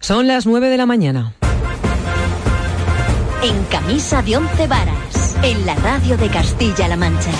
Son las 9 de la mañana. En camisa de once varas, en la radio de Castilla-La Mancha.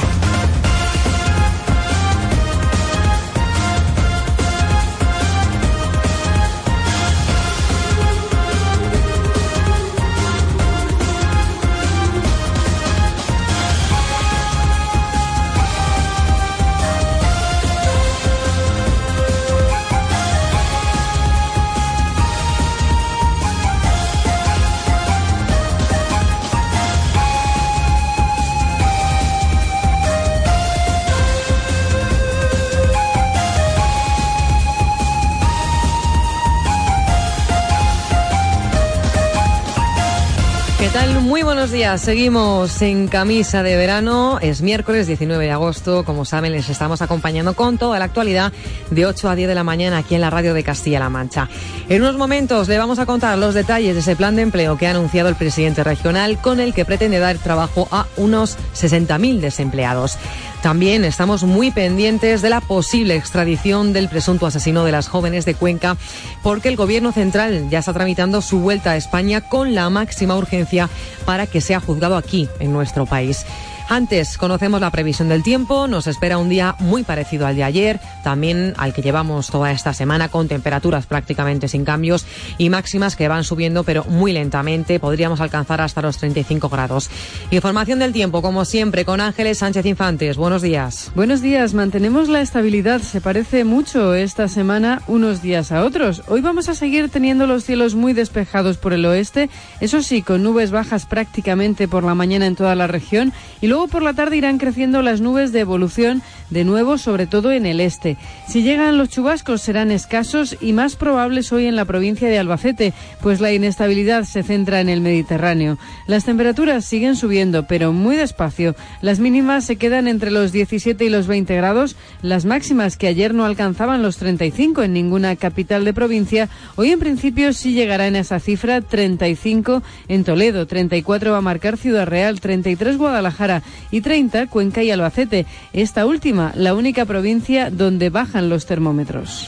Buenos días. Seguimos en camisa de verano. Es miércoles 19 de agosto. Como saben, les estamos acompañando con toda la actualidad de 8 a 10 de la mañana aquí en la radio de Castilla-La Mancha. En unos momentos le vamos a contar los detalles de ese plan de empleo que ha anunciado el presidente regional con el que pretende dar trabajo a unos 60.000 desempleados. También estamos muy pendientes de la posible extradición del presunto asesino de las jóvenes de Cuenca, porque el Gobierno central ya está tramitando su vuelta a España con la máxima urgencia para que sea juzgado aquí, en nuestro país. Antes conocemos la previsión del tiempo, nos espera un día muy parecido al de ayer, también al que llevamos toda esta semana con temperaturas prácticamente sin cambios y máximas que van subiendo pero muy lentamente, podríamos alcanzar hasta los 35 grados. Información del tiempo, como siempre, con Ángeles Sánchez Infantes. Buenos días. Buenos días, mantenemos la estabilidad, se parece mucho esta semana unos días a otros. Hoy vamos a seguir teniendo los cielos muy despejados por el oeste, eso sí, con nubes bajas prácticamente por la mañana en toda la región y luego Luego por la tarde irán creciendo las nubes de evolución, de nuevo, sobre todo en el este. Si llegan los chubascos serán escasos y más probables hoy en la provincia de Albacete, pues la inestabilidad se centra en el Mediterráneo. Las temperaturas siguen subiendo, pero muy despacio. Las mínimas se quedan entre los 17 y los 20 grados, las máximas que ayer no alcanzaban los 35 en ninguna capital de provincia, hoy en principio sí llegará en esa cifra 35 en Toledo, 34 va a marcar Ciudad Real, 33 Guadalajara, y 30 Cuenca y Albacete. Esta última, la única provincia donde bajan los termómetros.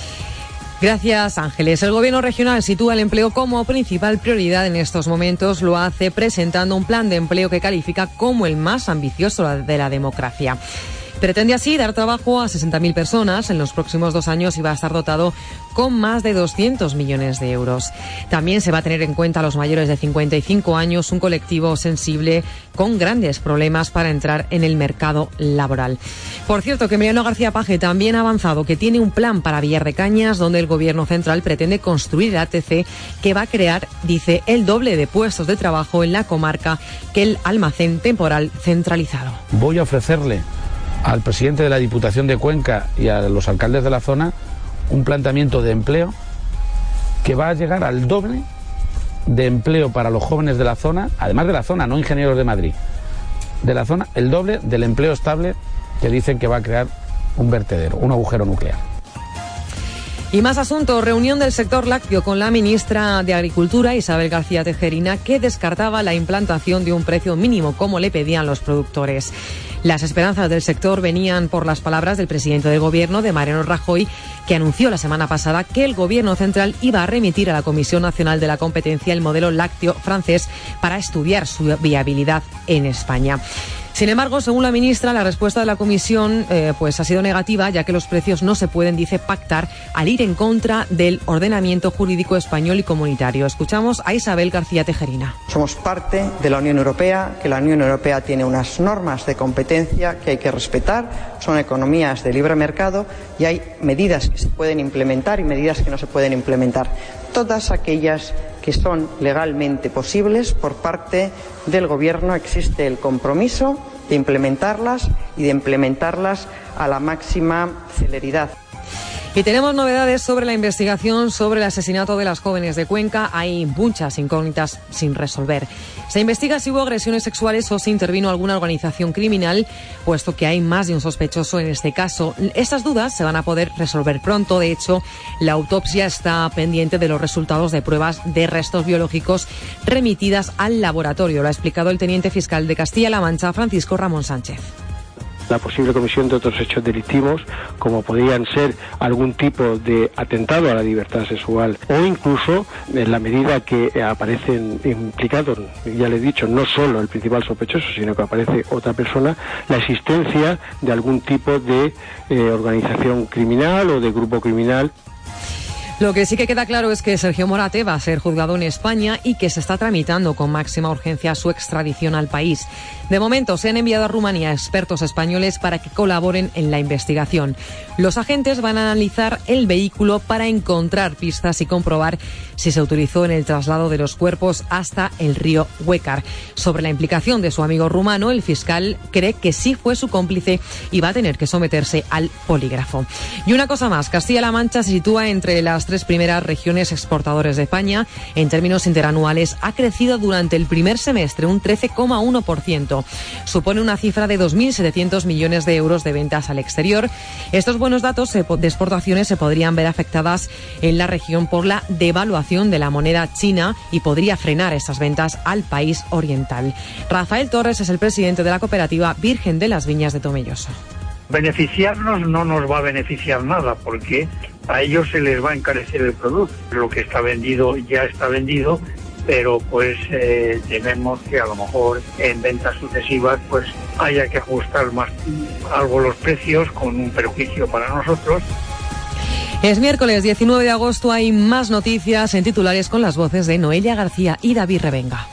Gracias, Ángeles. El Gobierno regional sitúa el empleo como principal prioridad en estos momentos. Lo hace presentando un plan de empleo que califica como el más ambicioso de la democracia. Pretende así dar trabajo a 60.000 personas en los próximos dos años y va a estar dotado con más de 200 millones de euros. También se va a tener en cuenta a los mayores de 55 años, un colectivo sensible con grandes problemas para entrar en el mercado laboral. Por cierto, que Emiliano García Paje también ha avanzado que tiene un plan para Villar de Cañas, donde el Gobierno central pretende construir el ATC que va a crear, dice, el doble de puestos de trabajo en la comarca que el almacén temporal centralizado. Voy a ofrecerle al presidente de la Diputación de Cuenca y a los alcaldes de la zona un planteamiento de empleo que va a llegar al doble de empleo para los jóvenes de la zona, además de la zona, no ingenieros de Madrid, de la zona, el doble del empleo estable que dicen que va a crear un vertedero, un agujero nuclear. Y más asuntos, reunión del sector lácteo con la ministra de Agricultura, Isabel García Tejerina, que descartaba la implantación de un precio mínimo como le pedían los productores. Las esperanzas del sector venían por las palabras del presidente del Gobierno, de Mariano Rajoy, que anunció la semana pasada que el Gobierno central iba a remitir a la Comisión Nacional de la Competencia el modelo lácteo francés para estudiar su viabilidad en España. Sin embargo, según la ministra, la respuesta de la Comisión eh, pues ha sido negativa, ya que los precios no se pueden, dice, pactar al ir en contra del ordenamiento jurídico español y comunitario. Escuchamos a Isabel García Tejerina. Somos parte de la Unión Europea, que la Unión Europea tiene unas normas de competencia que hay que respetar, son economías de libre mercado y hay medidas que se pueden implementar y medidas que no se pueden implementar. Todas aquellas que son legalmente posibles por parte del Gobierno existe el compromiso de implementarlas y de implementarlas a la máxima celeridad. Y tenemos novedades sobre la investigación sobre el asesinato de las jóvenes de Cuenca. Hay muchas incógnitas sin resolver. Se investiga si hubo agresiones sexuales o si intervino alguna organización criminal, puesto que hay más de un sospechoso en este caso. Estas dudas se van a poder resolver pronto. De hecho, la autopsia está pendiente de los resultados de pruebas de restos biológicos remitidas al laboratorio. Lo ha explicado el teniente fiscal de Castilla-La Mancha, Francisco Ramón Sánchez la posible comisión de otros hechos delictivos, como podrían ser algún tipo de atentado a la libertad sexual o incluso en la medida que aparecen implicados, ya le he dicho, no solo el principal sospechoso, sino que aparece otra persona, la existencia de algún tipo de eh, organización criminal o de grupo criminal. Lo que sí que queda claro es que Sergio Morate va a ser juzgado en España y que se está tramitando con máxima urgencia su extradición al país. De momento se han enviado a Rumanía expertos españoles para que colaboren en la investigación. Los agentes van a analizar el vehículo para encontrar pistas y comprobar si se utilizó en el traslado de los cuerpos hasta el río Huecar. Sobre la implicación de su amigo rumano, el fiscal cree que sí fue su cómplice y va a tener que someterse al polígrafo. Y una cosa más, Castilla-La Mancha se sitúa entre las tres primeras regiones exportadores de España. En términos interanuales, ha crecido durante el primer semestre un 13,1%. Supone una cifra de 2.700 millones de euros de ventas al exterior. Estos buenos datos de exportaciones se podrían ver afectadas en la región por la devaluación de la moneda china y podría frenar esas ventas al país oriental. Rafael Torres es el presidente de la cooperativa Virgen de las Viñas de Tomelloso. Beneficiarnos no nos va a beneficiar nada porque a ellos se les va a encarecer el producto. Lo que está vendido ya está vendido pero pues eh, tememos que a lo mejor en ventas sucesivas pues haya que ajustar más algo los precios con un perjuicio para nosotros. Es miércoles 19 de agosto, hay más noticias en titulares con las voces de Noelia García y David Revenga.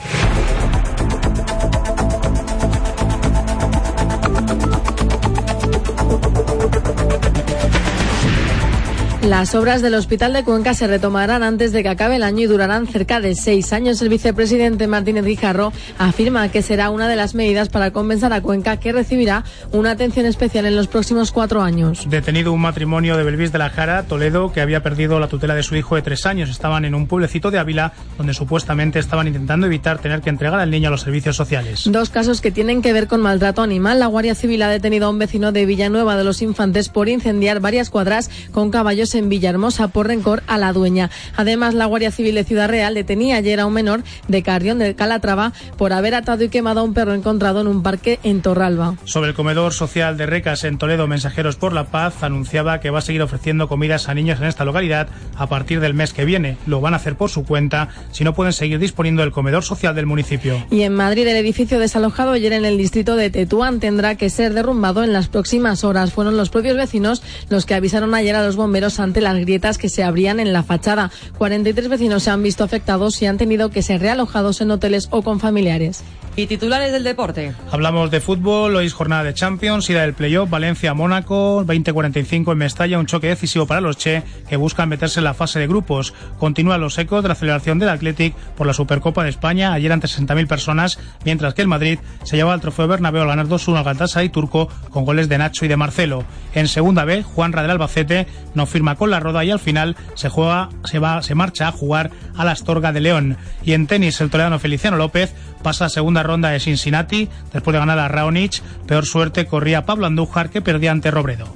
Las obras del Hospital de Cuenca se retomarán antes de que acabe el año y durarán cerca de seis años. El vicepresidente Martínez Guijarro afirma que será una de las medidas para compensar a Cuenca que recibirá una atención especial en los próximos cuatro años. Detenido un matrimonio de Belvis de la Jara, Toledo, que había perdido la tutela de su hijo de tres años. Estaban en un pueblecito de Ávila donde supuestamente estaban intentando evitar tener que entregar al niño a los servicios sociales. Dos casos que tienen que ver con maltrato animal. La Guardia Civil ha detenido a un vecino de Villanueva de los Infantes por incendiar varias cuadras con caballos en Villahermosa por rencor a la dueña. Además, la Guardia Civil de Ciudad Real detenía ayer a un menor de Carrión de Calatrava por haber atado y quemado a un perro encontrado en un parque en Torralba. Sobre el comedor social de Recas en Toledo, Mensajeros por la Paz anunciaba que va a seguir ofreciendo comidas a niños en esta localidad a partir del mes que viene. Lo van a hacer por su cuenta si no pueden seguir disponiendo del comedor social del municipio. Y en Madrid, el edificio desalojado ayer en el distrito de Tetuán tendrá que ser derrumbado en las próximas horas. Fueron los propios vecinos los que avisaron ayer a los bomberos ante las grietas que se abrían en la fachada. 43 vecinos se han visto afectados y han tenido que ser realojados en hoteles o con familiares. Y titulares del deporte. Hablamos de fútbol, hoy es jornada de Champions, ida del playoff, Valencia-Mónaco, 20-45 en Mestalla, un choque decisivo para los Che que buscan meterse en la fase de grupos. Continúan los ecos de la celebración del Athletic por la Supercopa de España, ayer ante 60.000 personas, mientras que el Madrid se lleva al trofeo Bernabéu al ganar 2-1 al Galatasaray turco con goles de Nacho y de Marcelo. En segunda B, Juanra del Albacete no firma con la roda y al final se juega, se va, se marcha a jugar a la Astorga de León. Y en tenis, el toledano Feliciano López pasa a segunda ronda de Cincinnati después de ganar a Raonic. Peor suerte corría Pablo Andújar que perdía ante Robredo.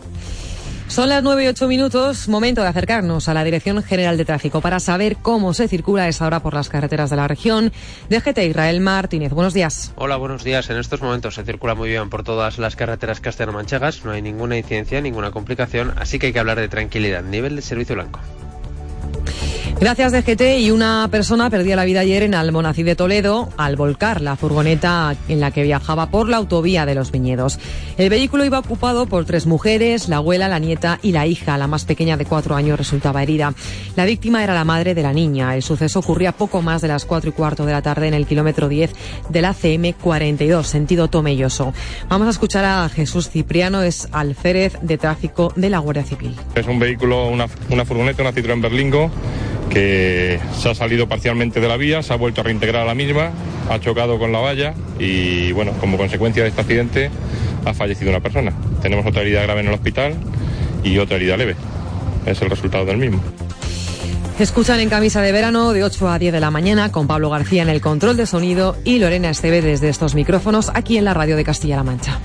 Son las 9 y 8 minutos, momento de acercarnos a la Dirección General de Tráfico para saber cómo se circula a esta hora por las carreteras de la región. DGT Israel Martínez, buenos días. Hola, buenos días. En estos momentos se circula muy bien por todas las carreteras castellano-manchegas, no hay ninguna incidencia, ninguna complicación, así que hay que hablar de tranquilidad. Nivel de servicio blanco. Gracias DGT y una persona perdió la vida ayer en Almonací de Toledo al volcar la furgoneta en la que viajaba por la autovía de los viñedos. El vehículo iba ocupado por tres mujeres, la abuela, la nieta y la hija. La más pequeña de cuatro años resultaba herida. La víctima era la madre de la niña. El suceso ocurría poco más de las cuatro y cuarto de la tarde en el kilómetro 10 de la CM 42, sentido Tomelloso. Vamos a escuchar a Jesús Cipriano, es alférez de tráfico de la Guardia Civil. Es un vehículo, una, una furgoneta, una Citroën Berlingo que se ha salido parcialmente de la vía, se ha vuelto a reintegrar a la misma, ha chocado con la valla y bueno, como consecuencia de este accidente ha fallecido una persona. Tenemos otra herida grave en el hospital y otra herida leve. Es el resultado del mismo. Escuchan en camisa de verano de 8 a 10 de la mañana con Pablo García en el control de sonido y Lorena Esteve desde estos micrófonos aquí en la radio de Castilla-La Mancha.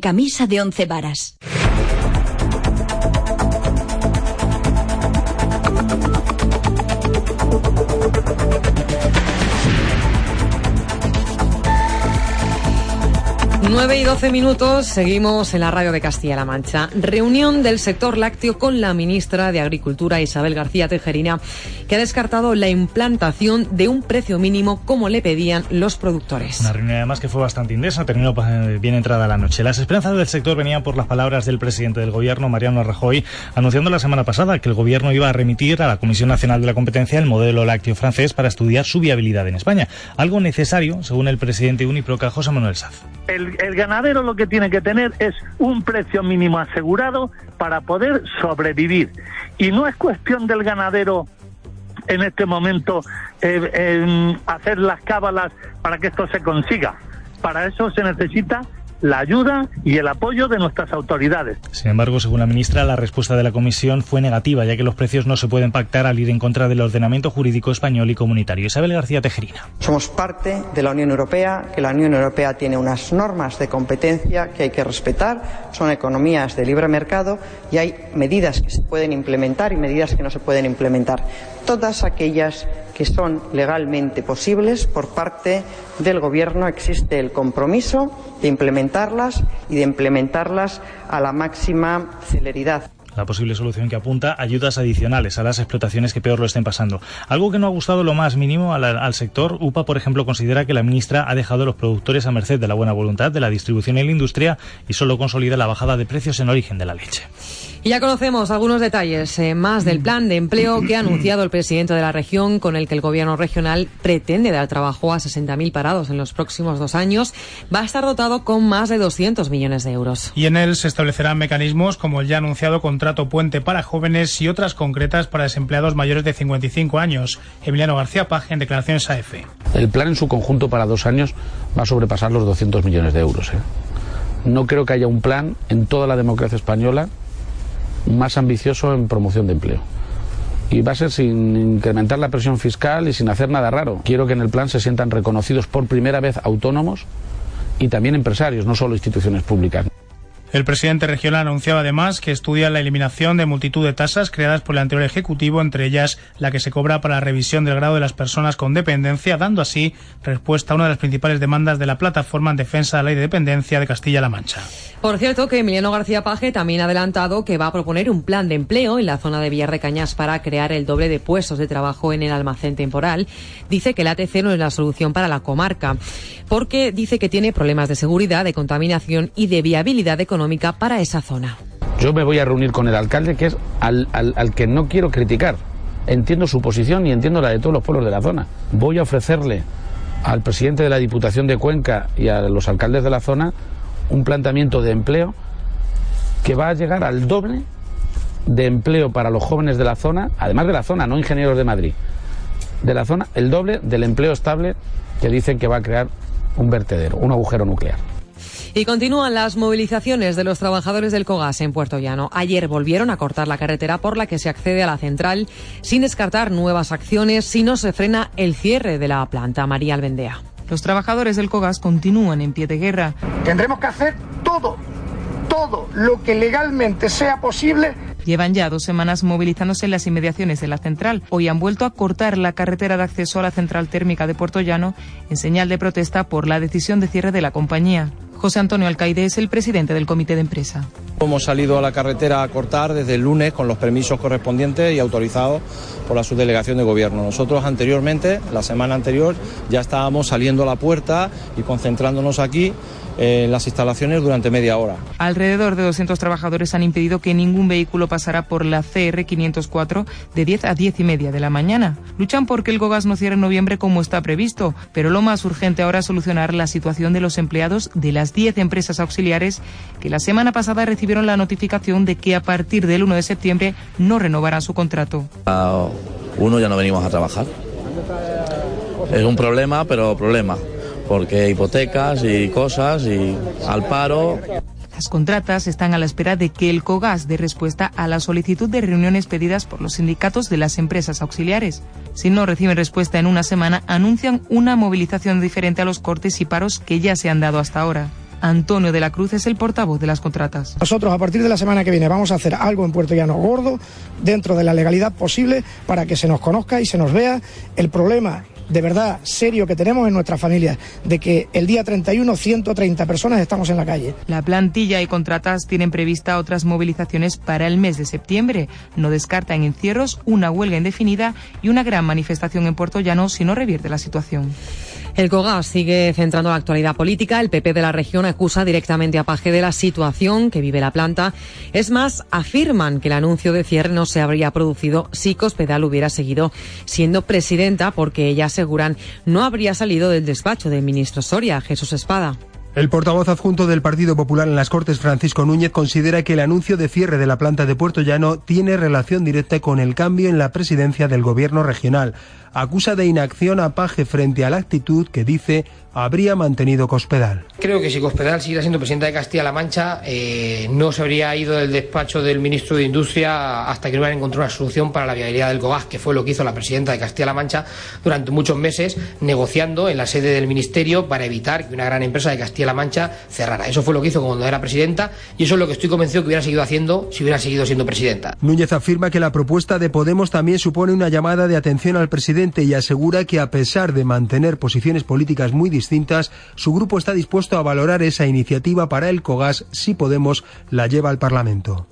Camisa de once varas. 9 y 12 minutos, seguimos en la radio de Castilla-La Mancha. Reunión del sector lácteo con la ministra de Agricultura, Isabel García Tejerina, que ha descartado la implantación de un precio mínimo como le pedían los productores. Una reunión además que fue bastante intensa, terminó eh, bien entrada la noche. Las esperanzas del sector venían por las palabras del presidente del gobierno, Mariano Rajoy, anunciando la semana pasada que el gobierno iba a remitir a la Comisión Nacional de la Competencia el modelo lácteo francés para estudiar su viabilidad en España. Algo necesario, según el presidente Uniproca, José Manuel Saz el ganadero lo que tiene que tener es un precio mínimo asegurado para poder sobrevivir. Y no es cuestión del ganadero en este momento eh, hacer las cábalas para que esto se consiga. Para eso se necesita la ayuda y el apoyo de nuestras autoridades. Sin embargo, según la ministra, la respuesta de la Comisión fue negativa, ya que los precios no se pueden pactar al ir en contra del ordenamiento jurídico español y comunitario. Isabel García Tejerina. Somos parte de la Unión Europea, que la Unión Europea tiene unas normas de competencia que hay que respetar, son economías de libre mercado y hay medidas que se pueden implementar y medidas que no se pueden implementar. Todas aquellas que son legalmente posibles por parte del Gobierno existe el compromiso de implementarlas y de implementarlas a la máxima celeridad la posible solución que apunta ayudas adicionales a las explotaciones que peor lo estén pasando. Algo que no ha gustado lo más mínimo al, sector. UPA, por ejemplo, considera que la ministra ha dejado a los productores a merced de la buena voluntad de la distribución y la industria y solo consolida la bajada de precios en origen de la leche. Y ya conocemos algunos detalles eh, más del plan de empleo que ha anunciado el presidente de la región, con el que el gobierno regional pretende dar trabajo a 60.000 parados en los próximos dos años. Va a estar dotado con más de 200 millones de euros. Y en él se establecerán mecanismos como el ya anunciado contrato puente para jóvenes y otras concretas para desempleados mayores de 55 años. Emiliano García Paj en declaraciones a EFE. El plan en su conjunto para dos años va a sobrepasar los 200 millones de euros. ¿eh? No creo que haya un plan en toda la democracia española más ambicioso en promoción de empleo. Y va a ser sin incrementar la presión fiscal y sin hacer nada raro. Quiero que en el plan se sientan reconocidos por primera vez autónomos y también empresarios, no solo instituciones públicas. El presidente regional anunciaba además que estudia la eliminación de multitud de tasas creadas por el anterior Ejecutivo, entre ellas la que se cobra para la revisión del grado de las personas con dependencia, dando así respuesta a una de las principales demandas de la plataforma en defensa de la ley de dependencia de Castilla-La Mancha. Por cierto, que Emiliano García Paje también ha adelantado que va a proponer un plan de empleo en la zona de Villar de Cañas para crear el doble de puestos de trabajo en el almacén temporal. Dice que el ATC no es la solución para la comarca, porque dice que tiene problemas de seguridad, de contaminación y de viabilidad económica para esa zona. Yo me voy a reunir con el alcalde, que es al, al, que no quiero criticar. Entiendo su posición y entiendo la de todos los pueblos de la zona. Voy a ofrecerle al presidente de la Diputación de Cuenca y a los alcaldes de la zona un planteamiento de empleo que va a llegar al doble de empleo para los jóvenes de la zona, además de la zona, no ingenieros de Madrid, de la zona, el doble del empleo estable que dicen que va a crear un vertedero, un agujero nuclear. Y continúan las movilizaciones de los trabajadores del COGAS en Puerto Llano. Ayer volvieron a cortar la carretera por la que se accede a la central sin descartar nuevas acciones si no se frena el cierre de la planta. María Albendea. Los trabajadores del COGAS continúan en pie de guerra. Tendremos que hacer todo, todo lo que legalmente sea posible Llevan ya dos semanas movilizándose en las inmediaciones de la central. Hoy han vuelto a cortar la carretera de acceso a la central térmica de Puerto Llano en señal de protesta por la decisión de cierre de la compañía. José Antonio Alcaide es el presidente del comité de empresa. Hemos salido a la carretera a cortar desde el lunes con los permisos correspondientes y autorizados por la subdelegación de gobierno. Nosotros anteriormente, la semana anterior, ya estábamos saliendo a la puerta y concentrándonos aquí en las instalaciones durante media hora. Alrededor de 200 trabajadores han impedido que ningún vehículo pasara por la CR 504 de 10 a 10 y media de la mañana. Luchan porque el GOGAS no cierre en noviembre como está previsto, pero lo más urgente ahora es solucionar la situación de los empleados de las 10 empresas auxiliares que la semana pasada recibieron la notificación de que a partir del 1 de septiembre no renovarán su contrato. Uno ya no venimos a trabajar. Es un problema, pero problema porque hipotecas y cosas y al paro. Las contratas están a la espera de que el COGAS dé respuesta a la solicitud de reuniones pedidas por los sindicatos de las empresas auxiliares. Si no reciben respuesta en una semana, anuncian una movilización diferente a los cortes y paros que ya se han dado hasta ahora. Antonio de la Cruz es el portavoz de las contratas. Nosotros a partir de la semana que viene vamos a hacer algo en Puerto Llano gordo, dentro de la legalidad posible, para que se nos conozca y se nos vea el problema de verdad serio que tenemos en nuestra familia, de que el día 31 130 personas estamos en la calle. La plantilla y contratas tienen prevista otras movilizaciones para el mes de septiembre. No descartan encierros, una huelga indefinida y una gran manifestación en Puerto Llano si no revierte la situación. El COGAS sigue centrando la actualidad política. El PP de la región acusa directamente a Paje de la situación que vive la planta. Es más, afirman que el anuncio de cierre no se habría producido si Cospedal hubiera seguido siendo presidenta, porque ella aseguran no habría salido del despacho del ministro Soria, Jesús Espada. El portavoz adjunto del Partido Popular en las Cortes, Francisco Núñez, considera que el anuncio de cierre de la planta de Puerto Llano tiene relación directa con el cambio en la presidencia del gobierno regional acusa de inacción a Paje frente a la actitud que dice habría mantenido Cospedal. Creo que si Cospedal siguiera siendo presidenta de Castilla-La Mancha, eh, no se habría ido del despacho del ministro de Industria hasta que no hubiera encontrado una solución para la viabilidad del GOGAS, que fue lo que hizo la presidenta de Castilla-La Mancha durante muchos meses, negociando en la sede del ministerio para evitar que una gran empresa de Castilla-La Mancha cerrara. Eso fue lo que hizo cuando era presidenta y eso es lo que estoy convencido que hubiera seguido haciendo si hubiera seguido siendo presidenta. Núñez afirma que la propuesta de Podemos también supone una llamada de atención al presidente y asegura que a pesar de mantener posiciones políticas muy distintas, su grupo está dispuesto a valorar esa iniciativa para el COGAS si Podemos la lleva al Parlamento.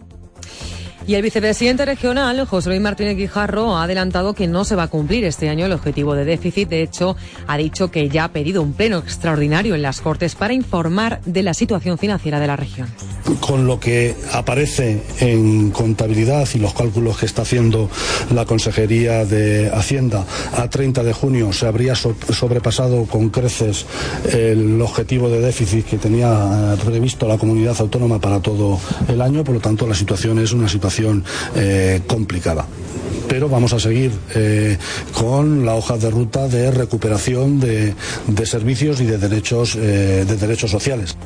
Y el vicepresidente regional, José Luis Martínez Guijarro, ha adelantado que no se va a cumplir este año el objetivo de déficit. De hecho, ha dicho que ya ha pedido un pleno extraordinario en las Cortes para informar de la situación financiera de la región. Con lo que aparece en contabilidad y los cálculos que está haciendo la Consejería de Hacienda, a 30 de junio se habría sobrepasado con creces el objetivo de déficit que tenía previsto la comunidad autónoma para todo el año. Por lo tanto, la situación es una situación eh, complicada pero vamos a seguir eh, con la hoja de ruta de recuperación de, servicios y de derechos, eh, de derechos sociales.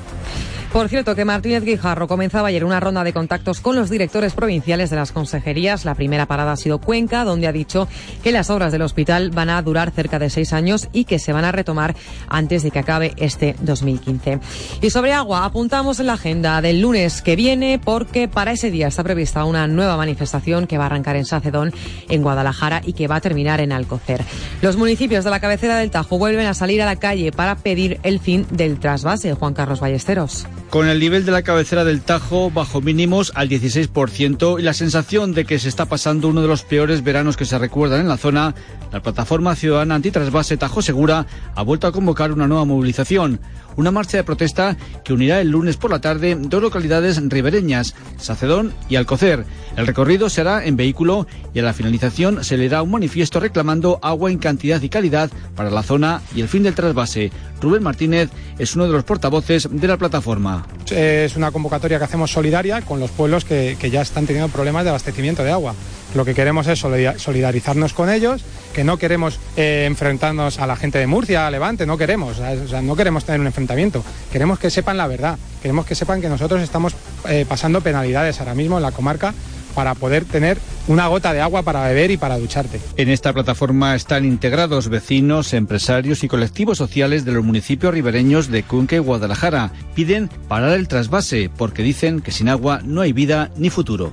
Por cierto, que Martínez Guijarro comenzaba ayer una ronda de contactos con los directores provinciales de las consejerías. La primera parada ha sido Cuenca, donde ha dicho que las obras del hospital van a durar cerca de seis años y que se van a retomar antes de que acabe este 2015. Y sobre agua, apuntamos en la agenda del lunes que viene porque para ese día está prevista una nueva manifestación que va a arrancar en Sacedón, en Guadalajara y que va a terminar en Alcocer. Los municipios de la cabecera del Tajo vuelven a salir a la calle para pedir el fin del trasvase. Juan Carlos Ballesteros. Con el nivel de la cabecera del Tajo bajo mínimos al 16% y la sensación de que se está pasando uno de los peores veranos que se recuerdan en la zona, la plataforma ciudadana antitrasvase Tajo Segura ha vuelto a convocar una nueva movilización una marcha de protesta que unirá el lunes por la tarde dos localidades ribereñas, Sacedón y Alcocer. El recorrido será en vehículo y a la finalización se leerá un manifiesto reclamando agua en cantidad y calidad para la zona y el fin del trasvase. Rubén Martínez es uno de los portavoces de la plataforma. Es una convocatoria que hacemos solidaria con los pueblos que, que ya están teniendo problemas de abastecimiento de agua. Lo que queremos es solidarizarnos con ellos, que no queremos eh, enfrentarnos a la gente de Murcia, a Levante, no queremos, no queremos tener un enfrentamiento, queremos que sepan la verdad, queremos que sepan que nosotros estamos eh, pasando penalidades ahora mismo en la comarca para poder tener una gota de agua para beber y para ducharte. En esta plataforma están integrados vecinos, empresarios y colectivos sociales de los municipios ribereños de Cuenca y Guadalajara. Piden parar el trasvase porque dicen que sin agua no hay vida ni futuro.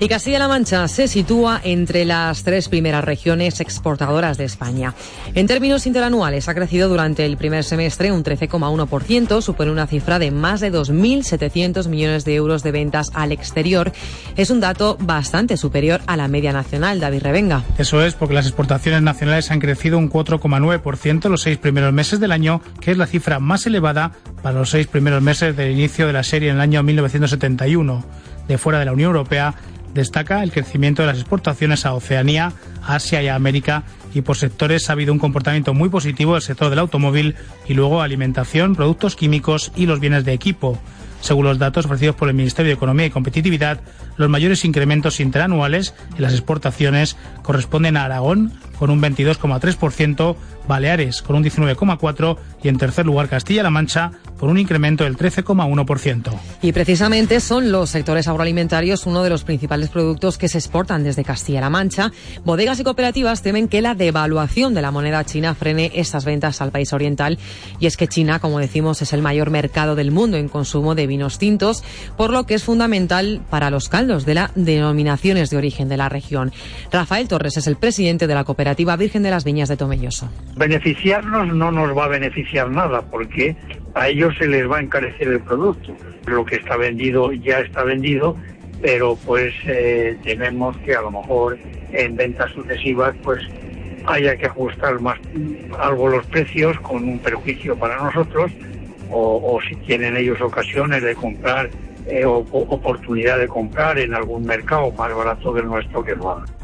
Y Castilla-La Mancha se sitúa entre las tres primeras regiones exportadoras de España. En términos interanuales, ha crecido durante el primer semestre un 13,1%, supone una cifra de más de 2.700 millones de euros de ventas al exterior. Es un dato bastante superior a la media nacional, David Revenga. Eso es porque las exportaciones nacionales han crecido un 4,9% los seis primeros meses del año, que es la cifra más elevada para los seis primeros meses del inicio de la serie en el año 1971. De fuera de la Unión Europea, destaca el crecimiento de las exportaciones a Oceanía, Asia y América y por sectores ha habido un comportamiento muy positivo del sector del automóvil y luego alimentación, productos químicos y los bienes de equipo. Según los datos ofrecidos por el Ministerio de Economía y Competitividad, los mayores incrementos interanuales en las exportaciones corresponden a Aragón, con un 22,3%, Baleares con un 19,4% y en tercer lugar Castilla-La Mancha por un incremento del 13,1%. Y precisamente son los sectores agroalimentarios uno de los principales productos que se exportan desde Castilla-La Mancha. Bodegas y cooperativas temen que la devaluación de la moneda china frene estas ventas al país oriental. Y es que China, como decimos, es el mayor mercado del mundo en consumo de vinos tintos, por lo que es fundamental para los caldos de las denominaciones de origen de la región. Rafael Torres es el presidente de la cooperativa Virgen de las Viñas de Tomelloso. Beneficiarnos no nos va a beneficiar nada porque a ellos se les va a encarecer el producto. Lo que está vendido ya está vendido, pero pues eh, tememos que a lo mejor en ventas sucesivas pues haya que ajustar más algo los precios con un perjuicio para nosotros o, si tienen ellos ocasiones de comprar eh, o, oportunidad de comprar en algún mercado más barato del nuestro que hagan.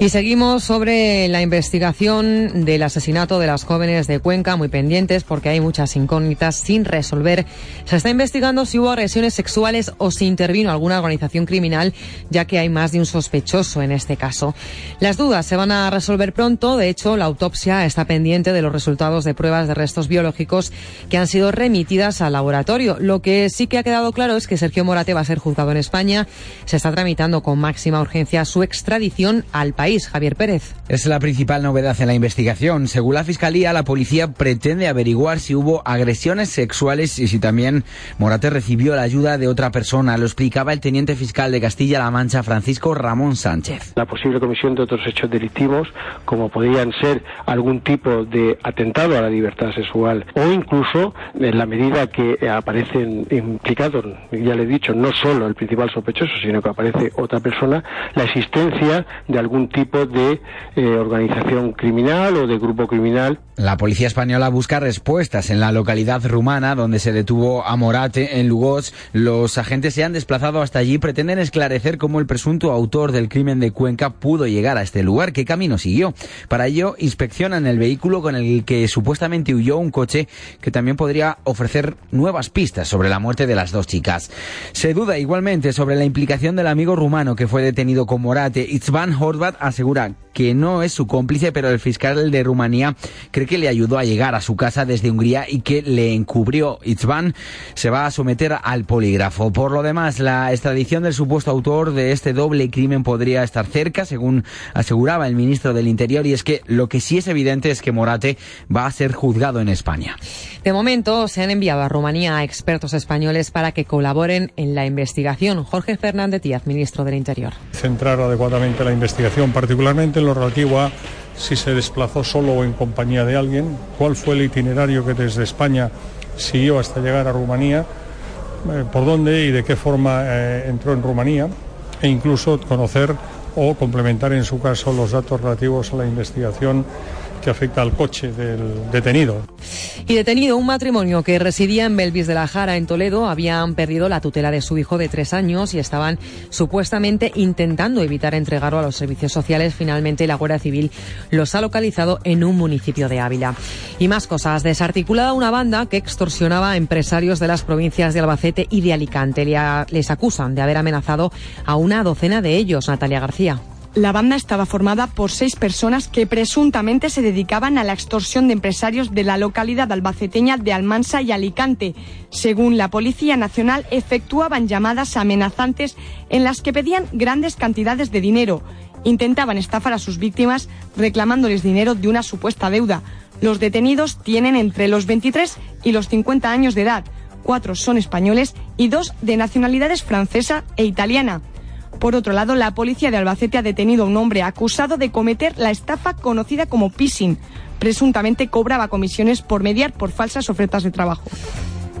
Y seguimos sobre la investigación del asesinato de las jóvenes de Cuenca, muy pendientes porque hay muchas incógnitas sin resolver. Se está investigando si hubo agresiones sexuales o si intervino alguna organización criminal, ya que hay más de un sospechoso en este caso. Las dudas se van a resolver pronto. De hecho, la autopsia está pendiente de los resultados de pruebas de restos biológicos que han sido remitidas al laboratorio. Lo que sí que ha quedado claro es que Sergio Morate va a ser juzgado en España. Se está tramitando con máxima urgencia su extradición al país. Javier Pérez. Es la principal novedad en la investigación. Según la Fiscalía, la policía pretende averiguar si hubo agresiones sexuales y si también Morate recibió la ayuda de otra persona. Lo explicaba el teniente fiscal de Castilla-La Mancha, Francisco Ramón Sánchez. La posible comisión de otros hechos delictivos, como podrían ser algún tipo de atentado a la libertad sexual o incluso en la medida que aparecen implicados, ya le he dicho, no solo el principal sospechoso, sino que aparece otra persona, la existencia de algún tipo tipo de eh, organización criminal o de grupo criminal. La policía española busca respuestas en la localidad rumana donde se detuvo a Morate en Lugos. Los agentes se han desplazado hasta allí, pretenden esclarecer cómo el presunto autor del crimen de Cuenca pudo llegar a este lugar, qué camino siguió. Para ello, inspeccionan el vehículo con el que supuestamente huyó un coche que también podría ofrecer nuevas pistas sobre la muerte de las dos chicas. Se duda igualmente sobre la implicación del amigo rumano que fue detenido con Morate. Itzvan Horvat asegura que no es su cómplice, pero el fiscal de Rumanía cree que le ayudó a llegar a su casa desde Hungría y que le encubrió. Itzvan se va a someter al polígrafo. Por lo demás, la extradición del supuesto autor de este doble crimen podría estar cerca, según aseguraba el ministro del Interior, y es que lo que sí es evidente es que Morate va a ser juzgado en España. De momento, se han enviado a Rumanía a expertos españoles para que colaboren en la investigación. Jorge Fernández Díaz, ministro del Interior. Centrar adecuadamente la investigación, particularmente en lo relativo a si se desplazó solo o en compañía de alguien, cuál fue el itinerario que desde España siguió hasta llegar a Rumanía, eh, por dónde y de qué forma eh, entró en Rumanía, e incluso conocer o complementar en su caso los datos relativos a la investigación que afecta al coche del detenido. Y detenido un matrimonio que residía en Belvis de la Jara, en Toledo, habían perdido la tutela de su hijo de tres años y estaban supuestamente intentando evitar entregarlo a los servicios sociales. Finalmente, la Guardia Civil los ha localizado en un municipio de Ávila. Y más cosas. Desarticulada una banda que extorsionaba a empresarios de las provincias de Albacete y de Alicante. Les acusan de haber amenazado a una docena de ellos. Natalia García. La banda estaba formada por seis personas que presuntamente se dedicaban a la extorsión de empresarios de la localidad albaceteña de Almansa y Alicante. Según la Policía Nacional, efectuaban llamadas amenazantes en las que pedían grandes cantidades de dinero. Intentaban estafar a sus víctimas reclamándoles dinero de una supuesta deuda. Los detenidos tienen entre los 23 y los 50 años de edad. Cuatro son españoles y dos de nacionalidades francesa e italiana. Por otro lado, la policía de Albacete ha detenido a un hombre acusado de cometer la estafa conocida como pissing. Presuntamente cobraba comisiones por mediar por falsas ofertas de trabajo.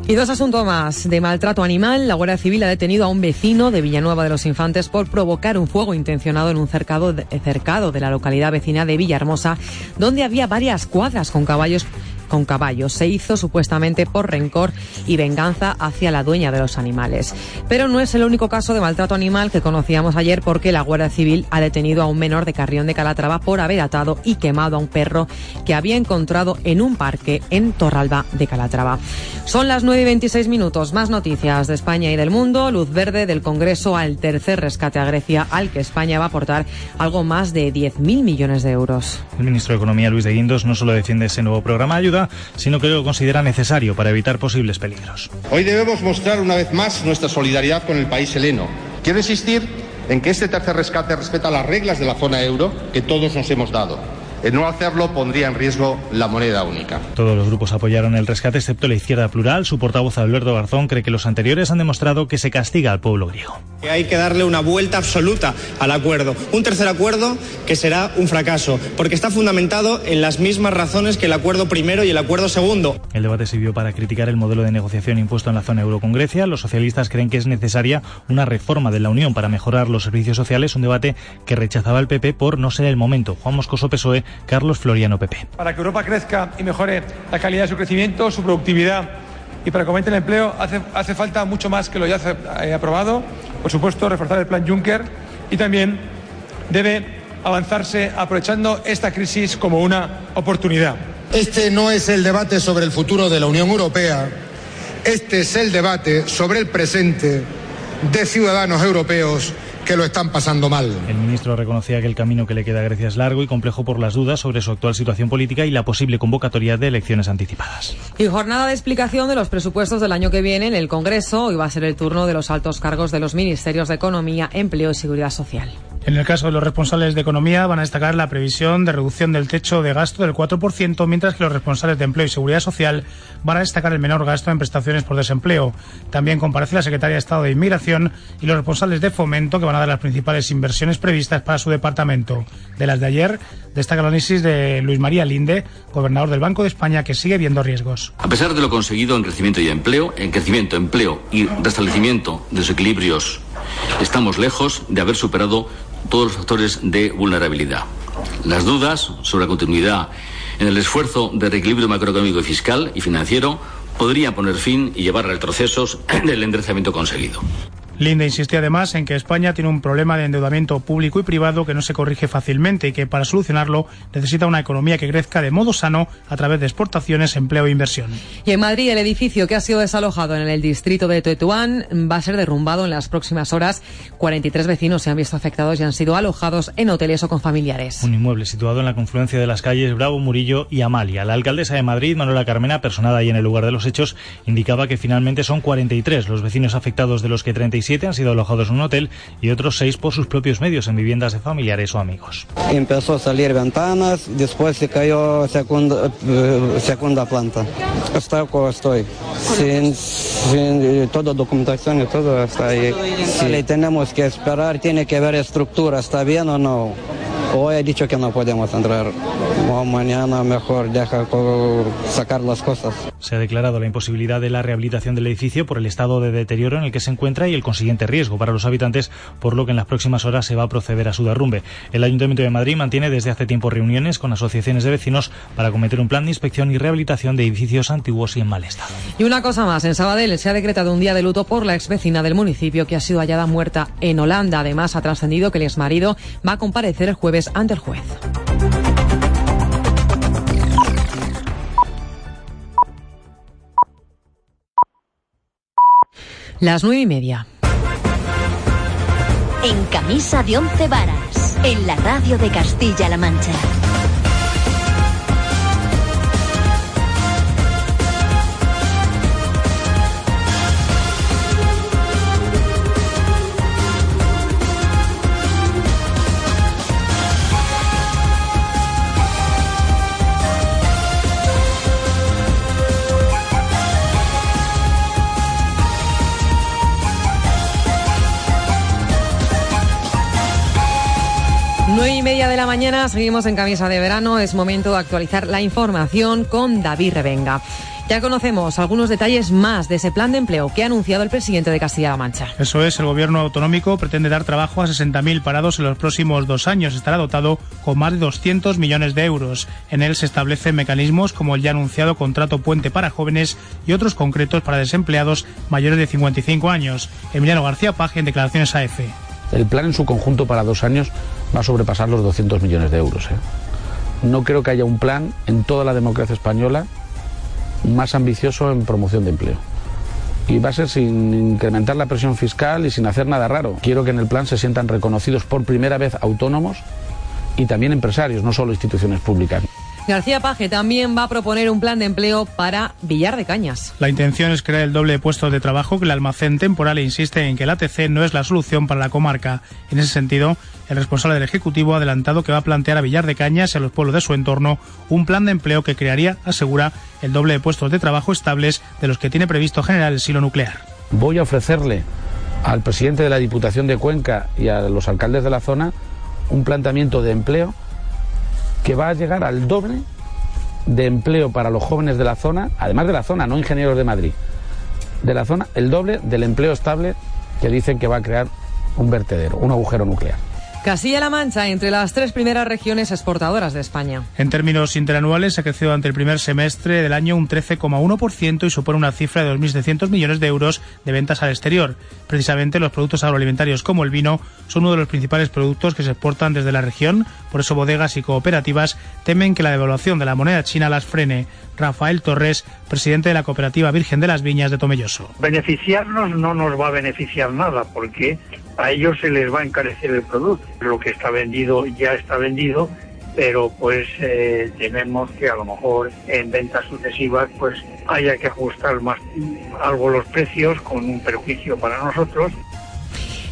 Y dos asuntos más. De maltrato animal, la Guardia Civil ha detenido a un vecino de Villanueva de los Infantes por provocar un fuego intencionado en un cercado cercado de la localidad vecina de Villahermosa, donde había varias cuadras con caballos con caballos. Se hizo supuestamente por rencor y venganza hacia la dueña de los animales. Pero no es el único caso de maltrato animal que conocíamos ayer porque la Guardia Civil ha detenido a un menor de Carrión de Calatrava por haber atado y quemado a un perro que había encontrado en un parque en Torralba de Calatrava. Son las 9 y 26 minutos. Más noticias de España y del mundo. Luz verde del Congreso al tercer rescate a Grecia, al que España va a aportar algo más de 10.000 millones de euros. El ministro de Economía, Luis de Guindos, no solo defiende ese nuevo programa de ayuda, sino que lo considera necesario para evitar posibles peligros. Hoy debemos mostrar una vez más nuestra solidaridad con el país heleno. Quiero insistir en que este tercer rescate respeta las reglas de la zona euro que todos nos hemos dado el no hacerlo pondría en riesgo la moneda única. Todos los grupos apoyaron el rescate excepto la izquierda plural. Su portavoz Alberto Garzón cree que los anteriores han demostrado que se castiga al pueblo griego. Hay que darle una vuelta absoluta al acuerdo. Un tercer acuerdo que será un fracaso, porque está fundamentado en las mismas razones que el acuerdo primero y el acuerdo segundo. El debate sirvió para criticar el modelo de negociación impuesto en la zona euro con Grecia. Los socialistas creen que es necesaria una reforma de la Unión para mejorar los servicios sociales, un debate que rechazaba el PP por no ser el momento. Juan Moscoso PSOE Carlos Floriano Pepe. Para que Europa crezca y mejore la calidad de su crecimiento, su productividad y para que aumente el empleo hace, hace falta mucho más que lo ya eh, aprobado. Por supuesto, reforzar el plan Juncker y también debe avanzarse aprovechando esta crisis como una oportunidad. Este no es el debate sobre el futuro de la Unión Europea, este es el debate sobre el presente de ciudadanos europeos que lo están pasando mal. El ministro reconocía que el camino que le queda a Grecia es largo y complejo por las dudas sobre su actual situación política y la posible convocatoria de elecciones anticipadas. Y jornada de explicación de los presupuestos del año que viene en el Congreso. Hoy va a ser el turno de los altos cargos de los ministerios de Economía, Empleo y Seguridad Social. En el caso de los responsables de economía van a destacar la previsión de reducción del techo de gasto del 4%, mientras que los responsables de empleo y seguridad social van a destacar el menor gasto en prestaciones por desempleo. También comparece la secretaria de Estado de Inmigración y los responsables de fomento que van a dar las principales inversiones previstas para su departamento. De las de ayer destaca el análisis de Luis María Linde, gobernador del Banco de España, que sigue viendo riesgos. A pesar de lo conseguido en crecimiento y empleo, en crecimiento, empleo y restablecimiento de los equilibrios, estamos lejos de haber superado todos los factores de vulnerabilidad. Las dudas sobre la continuidad en el esfuerzo de reequilibrio macroeconómico y fiscal y financiero podrían poner fin y llevar a retrocesos del enderezamiento conseguido. Linde insistía además en que España tiene un problema de endeudamiento público y privado que no se corrige fácilmente y que para solucionarlo necesita una economía que crezca de modo sano a través de exportaciones, empleo e inversión. Y en Madrid el edificio que ha sido desalojado en el distrito de Tetuán va a ser derrumbado en las próximas horas. 43 vecinos se han visto afectados y han sido alojados en hoteles o con familiares. Un inmueble situado en la confluencia de las calles Bravo, Murillo y Amalia. La alcaldesa de Madrid, Manuela Carmena, personada ahí en el lugar de los hechos, indicaba que finalmente son 43 los vecinos afectados de los que 37 han sido alojados en un hotel y otros seis por sus propios medios en viviendas de familiares o amigos. Empezó a salir ventanas, después se cayó segunda, eh, segunda planta. Hasta como estoy, sin, sin, toda documentación y todo está ahí. Sí. tenemos que esperar, tiene que ver estructura, ¿está bien o no? Hoy he dicho que no podemos entrar. O mañana mejor deja sacar las cosas. Se ha declarado la imposibilidad de la rehabilitación del edificio por el estado de deterioro en el que se encuentra y el consiguiente riesgo para los habitantes, por lo que en las próximas horas se va a proceder a su derrumbe. El Ayuntamiento de Madrid mantiene desde hace tiempo reuniones con asociaciones de vecinos para cometer un plan de inspección y rehabilitación de edificios antiguos y en mal estado. Y una cosa más, en Sabadell se ha decretado un día de luto por la ex vecina del municipio que ha sido hallada muerta en Holanda. Además, ha trascendido que el exmarido va a comparecer el jueves ante el juez. Las nueve y media. En camisa de once varas, en la radio de Castilla-La Mancha. Nueve y media de la mañana, seguimos en camisa de verano. Es momento de actualizar la información con David Revenga. Ya conocemos algunos detalles más de ese plan de empleo que ha anunciado el presidente de Castilla-La Mancha. Eso es, el gobierno autonómico pretende dar trabajo a 60.000 parados en los próximos dos años. Estará dotado con más de 200 millones de euros. En él se establecen mecanismos como el ya anunciado contrato puente para jóvenes y otros concretos para desempleados mayores de 55 años. Emiliano García Paje en declaraciones a EFE. El plan en su conjunto para dos años va a sobrepasar los 200 millones de euros. ¿eh? No creo que haya un plan en toda la democracia española más ambicioso en promoción de empleo. Y va a ser sin incrementar la presión fiscal y sin hacer nada raro. Quiero que en el plan se sientan reconocidos por primera vez autónomos y también empresarios, no solo instituciones públicas. García Paje también va a proponer un plan de empleo para Villar de Cañas. La intención es crear el doble de puestos de trabajo que el almacén temporal insiste en que el ATC no es la solución para la comarca. En ese sentido, el responsable del Ejecutivo ha adelantado que va a plantear a Villar de Cañas y a los pueblos de su entorno un plan de empleo que crearía, asegura, el doble de puestos de trabajo estables de los que tiene previsto generar el silo nuclear. Voy a ofrecerle al presidente de la Diputación de Cuenca y a los alcaldes de la zona un planteamiento de empleo que va a llegar al doble de empleo para los jóvenes de la zona, además de la zona, no ingenieros de Madrid, de la zona, el doble del empleo estable que dicen que va a crear un vertedero, un agujero nuclear. Castilla-La Mancha entre las tres primeras regiones exportadoras de España. En términos interanuales ha crecido ante el primer semestre del año un 13,1% y supone una cifra de 2.700 millones de euros de ventas al exterior. Precisamente los productos agroalimentarios como el vino son uno de los principales productos que se exportan desde la región, por eso bodegas y cooperativas temen que la devaluación de la moneda china las frene. Rafael Torres, presidente de la cooperativa Virgen de las Viñas de Tomelloso. Beneficiarnos no nos va a beneficiar nada porque a ellos se les va a encarecer el producto. Lo que está vendido ya está vendido, pero pues eh, tememos que a lo mejor en ventas sucesivas pues haya que ajustar más algo los precios con un perjuicio para nosotros.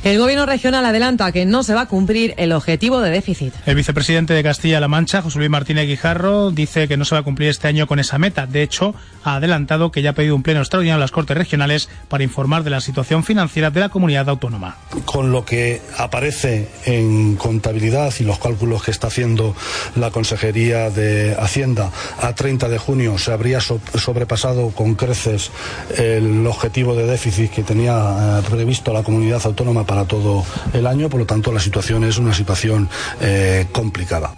El gobierno regional adelanta que no se va a cumplir el objetivo de déficit. El vicepresidente de Castilla-La Mancha, José Luis Martínez Guijarro, dice que no se va a cumplir este año con esa meta. De hecho, ha adelantado que ya ha pedido un pleno extraordinario a las Cortes Regionales para informar de la situación financiera de la comunidad autónoma. Con lo que aparece en contabilidad y los cálculos que está haciendo la Consejería de Hacienda, a 30 de junio se habría sobrepasado con creces el objetivo de déficit que tenía eh, previsto la comunidad autónoma para todo el año, por lo tanto la situación es una situación eh, complicada.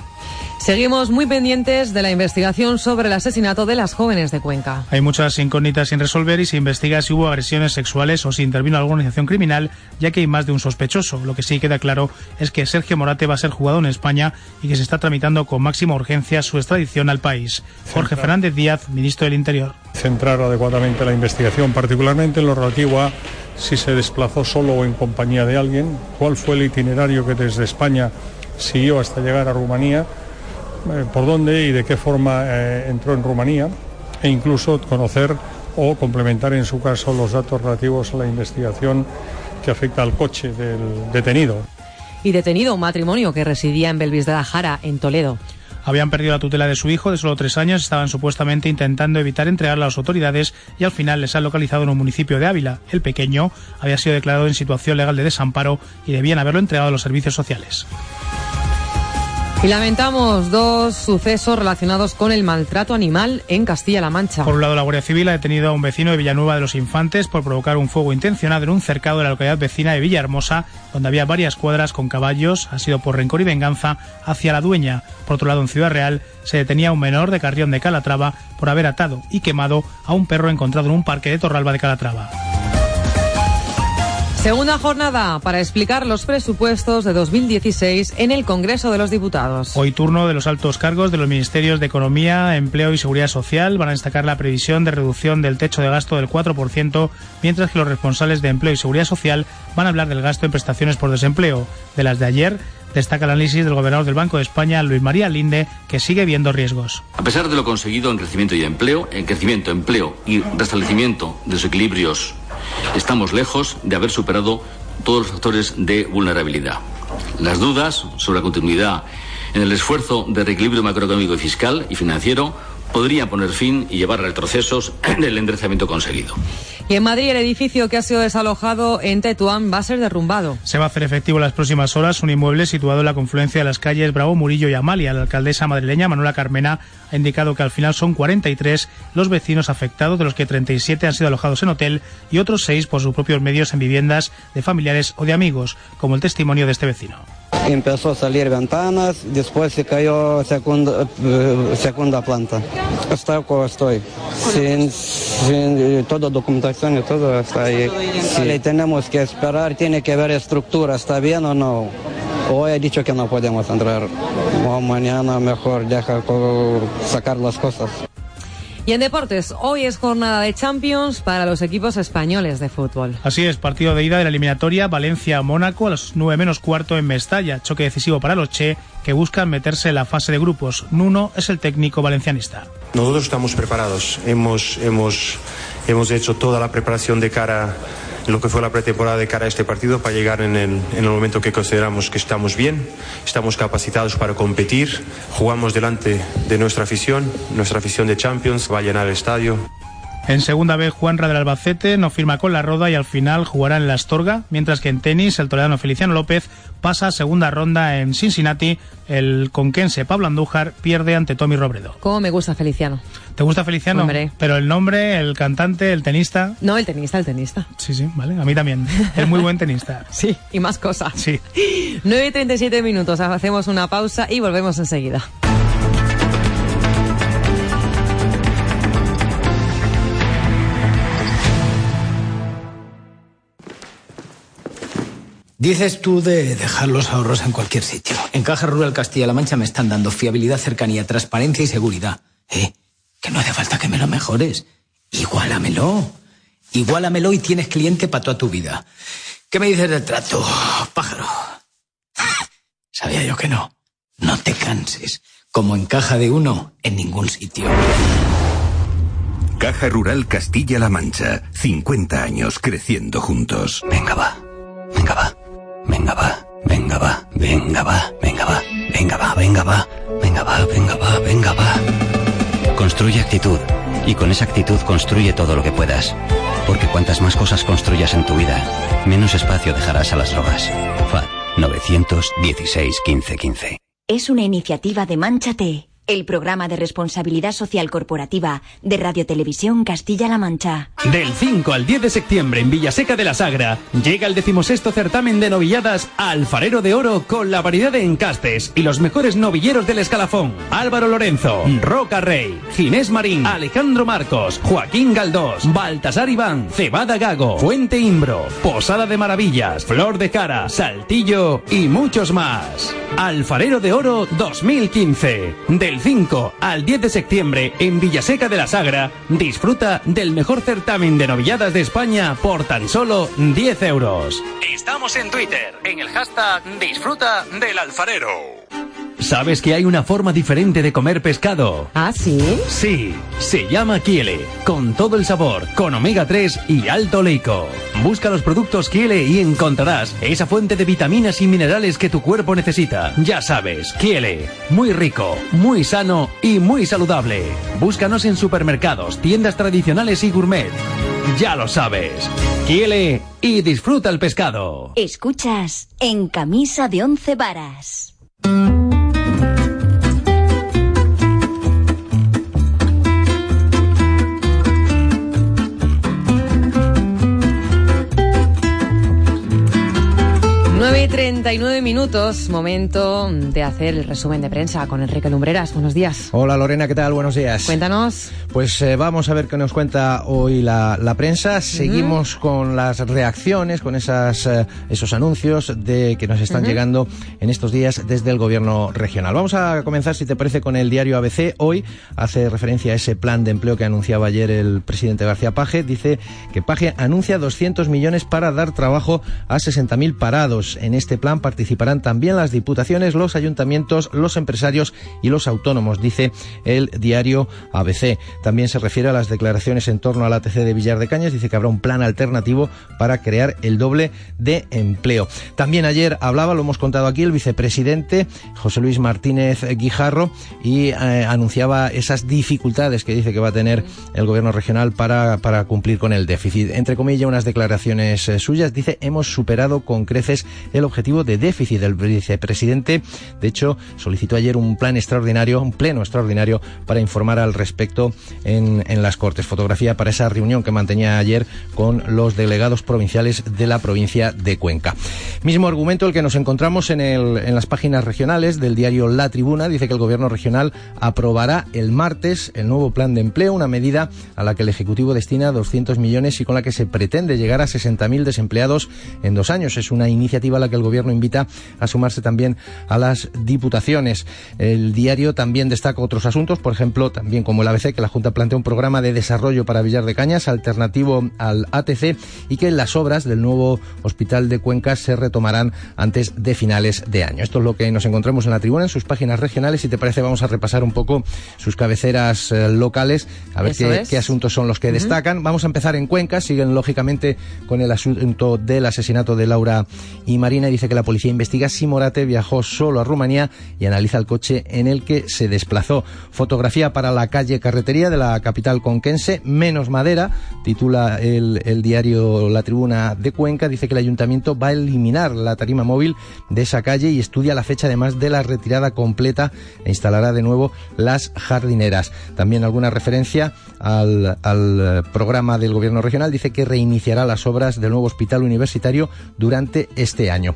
Seguimos muy pendientes de la investigación sobre el asesinato de las jóvenes de Cuenca. Hay muchas incógnitas sin resolver y se investiga si hubo agresiones sexuales o si intervino alguna organización criminal, ya que hay más de un sospechoso. Lo que sí queda claro es que Sergio Morate va a ser jugado en España y que se está tramitando con máxima urgencia su extradición al país. Jorge Fernández Díaz, ministro del Interior. Centrar adecuadamente la investigación, particularmente en lo relativo a si se desplazó solo o en compañía de alguien, cuál fue el itinerario que desde España siguió hasta llegar a Rumanía por dónde y de qué forma eh, entró en Rumanía e incluso conocer o complementar en su caso los datos relativos a la investigación que afecta al coche del detenido. Y detenido un matrimonio que residía en Belvis de la Jara, en Toledo. Habían perdido la tutela de su hijo de solo tres años, estaban supuestamente intentando evitar entregarla a las autoridades y al final les han localizado en un municipio de Ávila. El pequeño había sido declarado en situación legal de desamparo y debían haberlo entregado a los servicios sociales. Y lamentamos dos sucesos relacionados con el maltrato animal en Castilla-La Mancha. Por un lado, la Guardia Civil ha detenido a un vecino de Villanueva de los Infantes por provocar un fuego intencionado en un cercado de la localidad vecina de Villahermosa, donde había varias cuadras con caballos. Ha sido por rencor y venganza hacia la dueña. Por otro lado, en Ciudad Real se detenía a un menor de Carrión de Calatrava por haber atado y quemado a un perro encontrado en un parque de Torralba de Calatrava. Segunda jornada para explicar los presupuestos de 2016 en el Congreso de los Diputados. Hoy turno de los altos cargos de los Ministerios de Economía, Empleo y Seguridad Social van a destacar la previsión de reducción del techo de gasto del 4%, mientras que los responsables de Empleo y Seguridad Social van a hablar del gasto en prestaciones por desempleo. De las de ayer, destaca el análisis del gobernador del Banco de España, Luis María Linde, que sigue viendo riesgos. A pesar de lo conseguido en crecimiento y empleo, en crecimiento, empleo y restablecimiento de los equilibrios Estamos lejos de haber superado todos los factores de vulnerabilidad. Las dudas sobre la continuidad en el esfuerzo de reequilibrio macroeconómico y fiscal y financiero podrían poner fin y llevar retrocesos en el enderezamiento conseguido. Y en Madrid el edificio que ha sido desalojado en Tetuán va a ser derrumbado. Se va a hacer efectivo en las próximas horas un inmueble situado en la confluencia de las calles Bravo, Murillo y Amalia. La alcaldesa madrileña Manuela Carmena ha indicado que al final son 43 los vecinos afectados, de los que 37 han sido alojados en hotel y otros 6 por sus propios medios en viviendas de familiares o de amigos, como el testimonio de este vecino. Empezó a salir ventanas, después se cayó segunda, eh, segunda planta. Hasta como estoy, sin, sin toda documentación y todo está ahí. Sí. tenemos que esperar, tiene que ver estructura, ¿está bien o no? Hoy he dicho que no podemos entrar. O mañana mejor deja sacar las cosas. Y en deportes, hoy es jornada de Champions para los equipos españoles de fútbol. Así es, partido de ida de la eliminatoria Valencia-Mónaco a las 9 menos cuarto en Mestalla. Choque decisivo para los Che que buscan meterse en la fase de grupos. Nuno es el técnico valencianista. Nosotros estamos preparados. Hemos, hemos, hemos hecho toda la preparación de cara lo que fue la pretemporada de cara a este partido para llegar en el, en el momento que consideramos que estamos bien, estamos capacitados para competir, jugamos delante de nuestra afición, nuestra afición de Champions va a llenar el estadio. En segunda vez, Juanra del Albacete no firma con la Roda y al final jugará en la Astorga, mientras que en tenis, el toledano Feliciano López pasa a segunda ronda en Cincinnati. El conquense Pablo Andújar pierde ante Tommy Robredo. ¿Cómo me gusta Feliciano? ¿Te gusta Feliciano? Hombre. Pero el nombre, el cantante, el tenista. No, el tenista, el tenista. Sí, sí, vale. A mí también. Es muy buen tenista. sí, y más cosas. Sí. 9 y 37 minutos. Hacemos una pausa y volvemos enseguida. Dices tú de dejar los ahorros en cualquier sitio. En Caja Rural Castilla-La Mancha me están dando fiabilidad, cercanía, transparencia y seguridad. ¿Eh? Que no hace falta que me lo mejores. Igualamelo. Igualamelo y tienes cliente para toda tu vida. ¿Qué me dices del trato, pájaro? Sabía yo que no. No te canses. Como en caja de uno, en ningún sitio. Caja Rural Castilla-La Mancha. 50 años creciendo juntos. Venga, va. Venga, va. Venga, va. Venga, va. Venga, va. Venga, va. Venga, va. Venga, va. Venga, va. Venga, va. Venga, va. Construye actitud. Y con esa actitud construye todo lo que puedas. Porque cuantas más cosas construyas en tu vida, menos espacio dejarás a las drogas. FAD 916 1515. Es una iniciativa de Manchate el programa de responsabilidad social corporativa de Radio Televisión Castilla-La Mancha. Del 5 al 10 de septiembre en Villaseca de la Sagra llega el decimosexto certamen de novilladas Alfarero de Oro con la variedad de encastes y los mejores novilleros del escalafón. Álvaro Lorenzo, Roca Rey, Ginés Marín, Alejandro Marcos, Joaquín Galdós, Baltasar Iván, Cebada Gago, Fuente Imbro, Posada de Maravillas, Flor de Cara, Saltillo y muchos más. Alfarero de Oro 2015. Del 5 al 10 de septiembre en Villaseca de la Sagra, disfruta del mejor certamen de novilladas de España por tan solo 10 euros. Estamos en Twitter, en el hashtag Disfruta del Alfarero. ¿Sabes que hay una forma diferente de comer pescado? ¿Ah, sí? Sí, se llama Kiele, con todo el sabor, con omega 3 y alto leico. Busca los productos Kiele y encontrarás esa fuente de vitaminas y minerales que tu cuerpo necesita. Ya sabes, Kiele, muy rico, muy sano y muy saludable. Búscanos en supermercados, tiendas tradicionales y gourmet. Ya lo sabes. Kiele y disfruta el pescado. Escuchas en camisa de once varas. Nueve y 39 minutos, momento de hacer el resumen de prensa con Enrique Lumbreras. Buenos días. Hola Lorena, ¿qué tal? Buenos días. Cuéntanos. Pues eh, vamos a ver qué nos cuenta hoy la, la prensa. Seguimos con las reacciones, con esas, eh, esos anuncios de que nos están Ujú. llegando en estos días desde el gobierno regional. Vamos a comenzar, si te parece, con el diario ABC. Hoy hace referencia a ese plan de empleo que anunciaba ayer el presidente García Paje. Dice que Paje anuncia 200 millones para dar trabajo a 60.000 parados. En este plan participarán también las diputaciones, los ayuntamientos, los empresarios y los autónomos, dice el diario ABC. También se refiere a las declaraciones en torno al ATC de Villar de Cañas. Dice que habrá un plan alternativo para crear el doble de empleo. También ayer hablaba, lo hemos contado aquí, el vicepresidente José Luis Martínez Guijarro y eh, anunciaba esas dificultades que dice que va a tener el gobierno regional para, para cumplir con el déficit. Entre comillas, unas declaraciones eh, suyas. Dice, hemos superado con creces el objetivo de déficit del vicepresidente. De hecho, solicitó ayer un plan extraordinario, un pleno extraordinario para informar al respecto en, las Cortes. Fotografía para esa reunión que mantenía ayer con los delegados provinciales de la provincia de Cuenca. Mismo argumento el que nos encontramos en, en las páginas regionales del diario La Tribuna. Dice que el gobierno regional aprobará el martes el nuevo plan de empleo, una medida a la que el Ejecutivo destina 200 millones y con la que se pretende llegar a 60.000 desempleados en dos años. Es una iniciativa a la que el gobierno invita a sumarse también a las diputaciones. El diario también destaca otros asuntos, por ejemplo, también como el ABC, que la Junta plantea un programa de desarrollo para Villar de Cañas alternativo al ATC y que las obras del nuevo hospital de Cuenca se retomarán antes de finales de año. Esto es lo que nos encontramos en la tribuna, en sus páginas regionales. Si te parece, vamos a repasar un poco sus cabeceras eh, locales, a ver qué, asuntos son los que destacan. Vamos a empezar en Cuenca, siguen lógicamente con el asunto del asesinato de Laura y Marina. Dice que la policía investiga si Morate viajó solo a Rumanía y analiza el coche en el que se desplazó. Fotografía para la calle Carretería de la capital conquense, menos madera, titula el, el diario La Tribuna de Cuenca. Dice que el ayuntamiento va a eliminar la tarima móvil de esa calle y estudia la fecha además de la retirada completa e instalará de nuevo las jardineras. También alguna referencia al, al eh, programa del gobierno regional dice que reiniciará las obras del nuevo hospital universitario durante este año.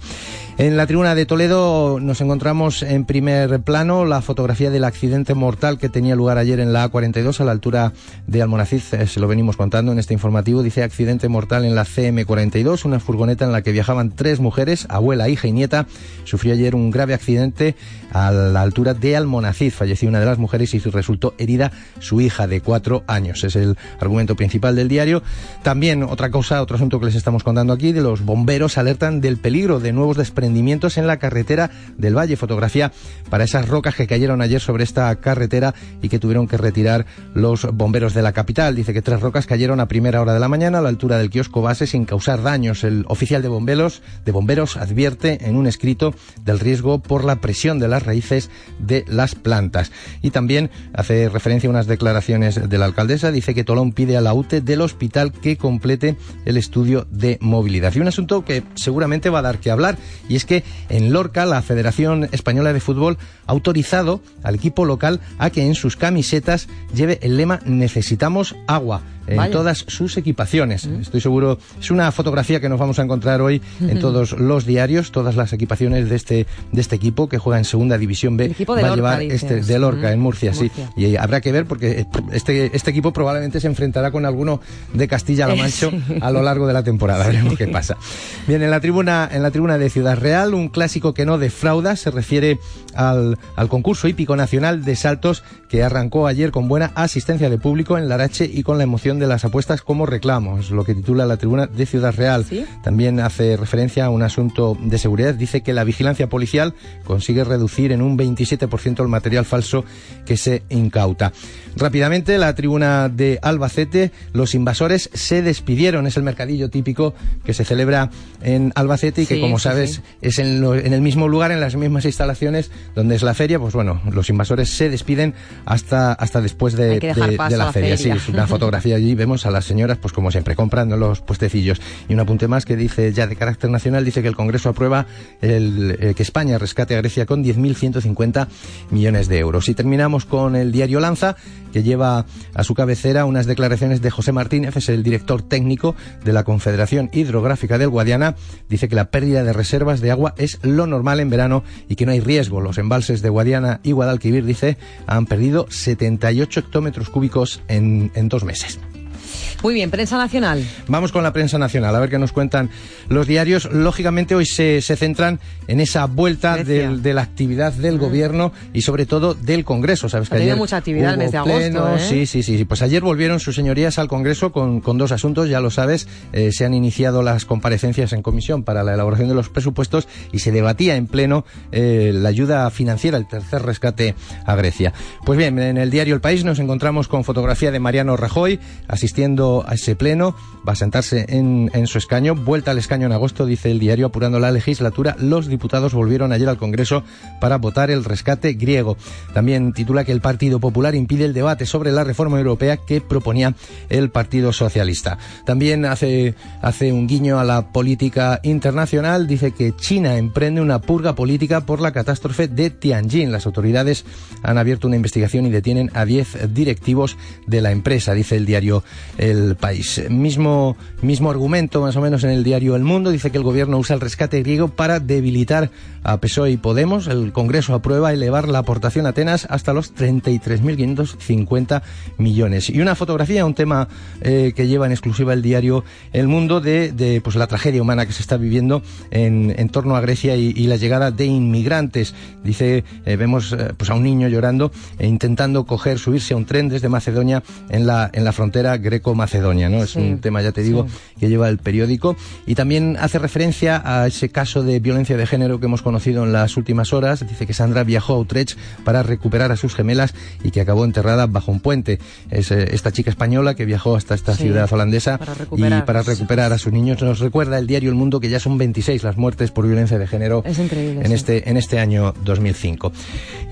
En la tribuna de Toledo nos encontramos en primer plano la fotografía del accidente mortal que tenía lugar ayer en la A42 a la altura de Almonaciz. Eh, Se lo venimos contando en este informativo. Dice accidente mortal en la CM42, una furgoneta en la que viajaban tres mujeres, abuela, hija y nieta. Sufrió ayer un grave accidente a la altura de Almonaciz. Falleció una de las mujeres y resultó herida su hija de cuatro años. Es el argumento principal del diario. También otra cosa, otro asunto que les estamos contando aquí, de los bomberos alertan del peligro de nuevos desprendimientos en la carretera del Valle. Fotografía para esas rocas que cayeron ayer sobre esta carretera y que tuvieron que retirar los bomberos de la capital. Dice que tres rocas cayeron a primera hora de la mañana a la altura del kiosco base sin causar daños. El oficial de bomberos, de bomberos advierte en un escrito del riesgo por la presión de las raíces de las plantas. Y también hace referencia a unas declaraciones de la Dice que Tolón pide a la UTE del hospital que complete el estudio de movilidad. Y un asunto que seguramente va a dar que hablar y es que en Lorca la Federación Española de Fútbol ha autorizado al equipo local a que en sus camisetas lleve el lema Necesitamos agua en Vaya. todas sus equipaciones. Estoy seguro, es una fotografía que nos vamos a encontrar hoy en todos los diarios, todas las equipaciones de este, de este equipo que juega en Segunda División B. equipo de va a Lorca, llevar dices. este de Lorca, Mm. en Murcia, sí. Murcia. Y habrá que ver porque este, este equipo probablemente se enfrentará con alguno de Castilla-La Eh, Mancha sí. a lo largo de la temporada. Veremos qué pasa. Bien, en la tribuna, en la tribuna de Ciudad Real, un clásico que no defrauda, se refiere al, al concurso hípico nacional de saltos que arrancó ayer con buena asistencia de público en Larache y con la emoción de las apuestas como reclamo. Es lo que titula la tribuna de Ciudad Real. También hace referencia a un asunto de seguridad. Dice que la vigilancia policial consigue reducir en un 27% el material falso que se incauta. Rápidamente, la tribuna de Albacete, los invasores se despidieron. Es el mercadillo típico que se celebra en Albacete y que, Sí, como sí, sabes, sí. es en, lo- en el mismo lugar, en las mismas instalaciones donde es la feria. Pues bueno, los invasores se despiden hasta, hasta después de, de- de la feria. feria. Sí, es una fotografía allí. Vemos a las señoras, pues como siempre, comprando los puestecillos. Y un apunte más que dice, ya de carácter nacional, dice que el Congreso aprueba el, eh, que España rescate a Grecia con 10.150 millones de euros. Y terminamos con el diario Lanza, que lleva a su cabecera unas declaraciones de José Martínez, es el director técnico de la Confederación Hidrográfica del Guadiana. Dice que la pérdida de reservas de agua es lo normal en verano y que no hay riesgo. Los embalses de Guadiana y Guadalquivir, dice, han perdido 78 hectómetros cúbicos en, en dos meses. Muy bien, prensa nacional. Vamos con la prensa nacional, a ver qué nos cuentan los diarios. Lógicamente hoy se, se centran en esa vuelta del- de la actividad del gobierno y sobre todo del Congreso. Sabes que Ha tenido ayer mucha actividad el hubo mes de agosto, ¿eh? Sí, sí, sí, sí. Pues ayer volvieron sus señorías al Congreso con, con dos asuntos, ya lo sabes. Eh, se han iniciado las comparecencias en comisión para la elaboración de los presupuestos y se debatía en pleno eh, la ayuda financiera, el tercer rescate a Grecia. Pues bien, en el diario El País nos encontramos con fotografía de Mariano Rajoy asistiendo a ese pleno. Va a sentarse en, en su escaño. Vuelta al escaño en agosto, dice el diario, apurando la legislatura. Los diputados volvieron ayer al Congreso para votar el rescate griego. También titula que el Partido Popular impide el debate sobre la reforma europea que proponía el Partido Socialista. También hace, hace un guiño a la política internacional. Dice que China emprende una purga política por la catástrofe de Tianjin. Las autoridades han abierto una investigación y detienen a 10 directivos de la empresa, dice el diario El País. Mismo, mismo argumento más o menos en el diario El Mundo. Dice que el gobierno usa el rescate griego para debilitar a PSOE y Podemos. El Congreso aprueba elevar la aportación a Atenas hasta los 33.550 millones. Y una fotografía, un tema eh, que lleva en exclusiva el diario El Mundo de, de, pues, la tragedia humana que se está viviendo en, en torno a Grecia y, y la llegada de inmigrantes. Dice, eh, vemos eh, pues a un niño llorando e intentando coger, subirse a un tren desde Macedonia en la, en la frontera greco-macedonia. ¿no? Es Sí, un tema, ya te digo, que lleva el periódico. Y también hace referencia a ese caso de violencia de género que hemos conocido en las últimas horas. Dice que Sandra viajó a Utrecht para recuperar a sus gemelas y que acabó enterrada bajo un puente. Es eh, esta chica española que viajó hasta esta Sí, ciudad holandesa para y para recuperar a sus niños. Nos recuerda el diario El Mundo que ya son 26 las muertes por violencia de género Es en sí. este, en este año 2005.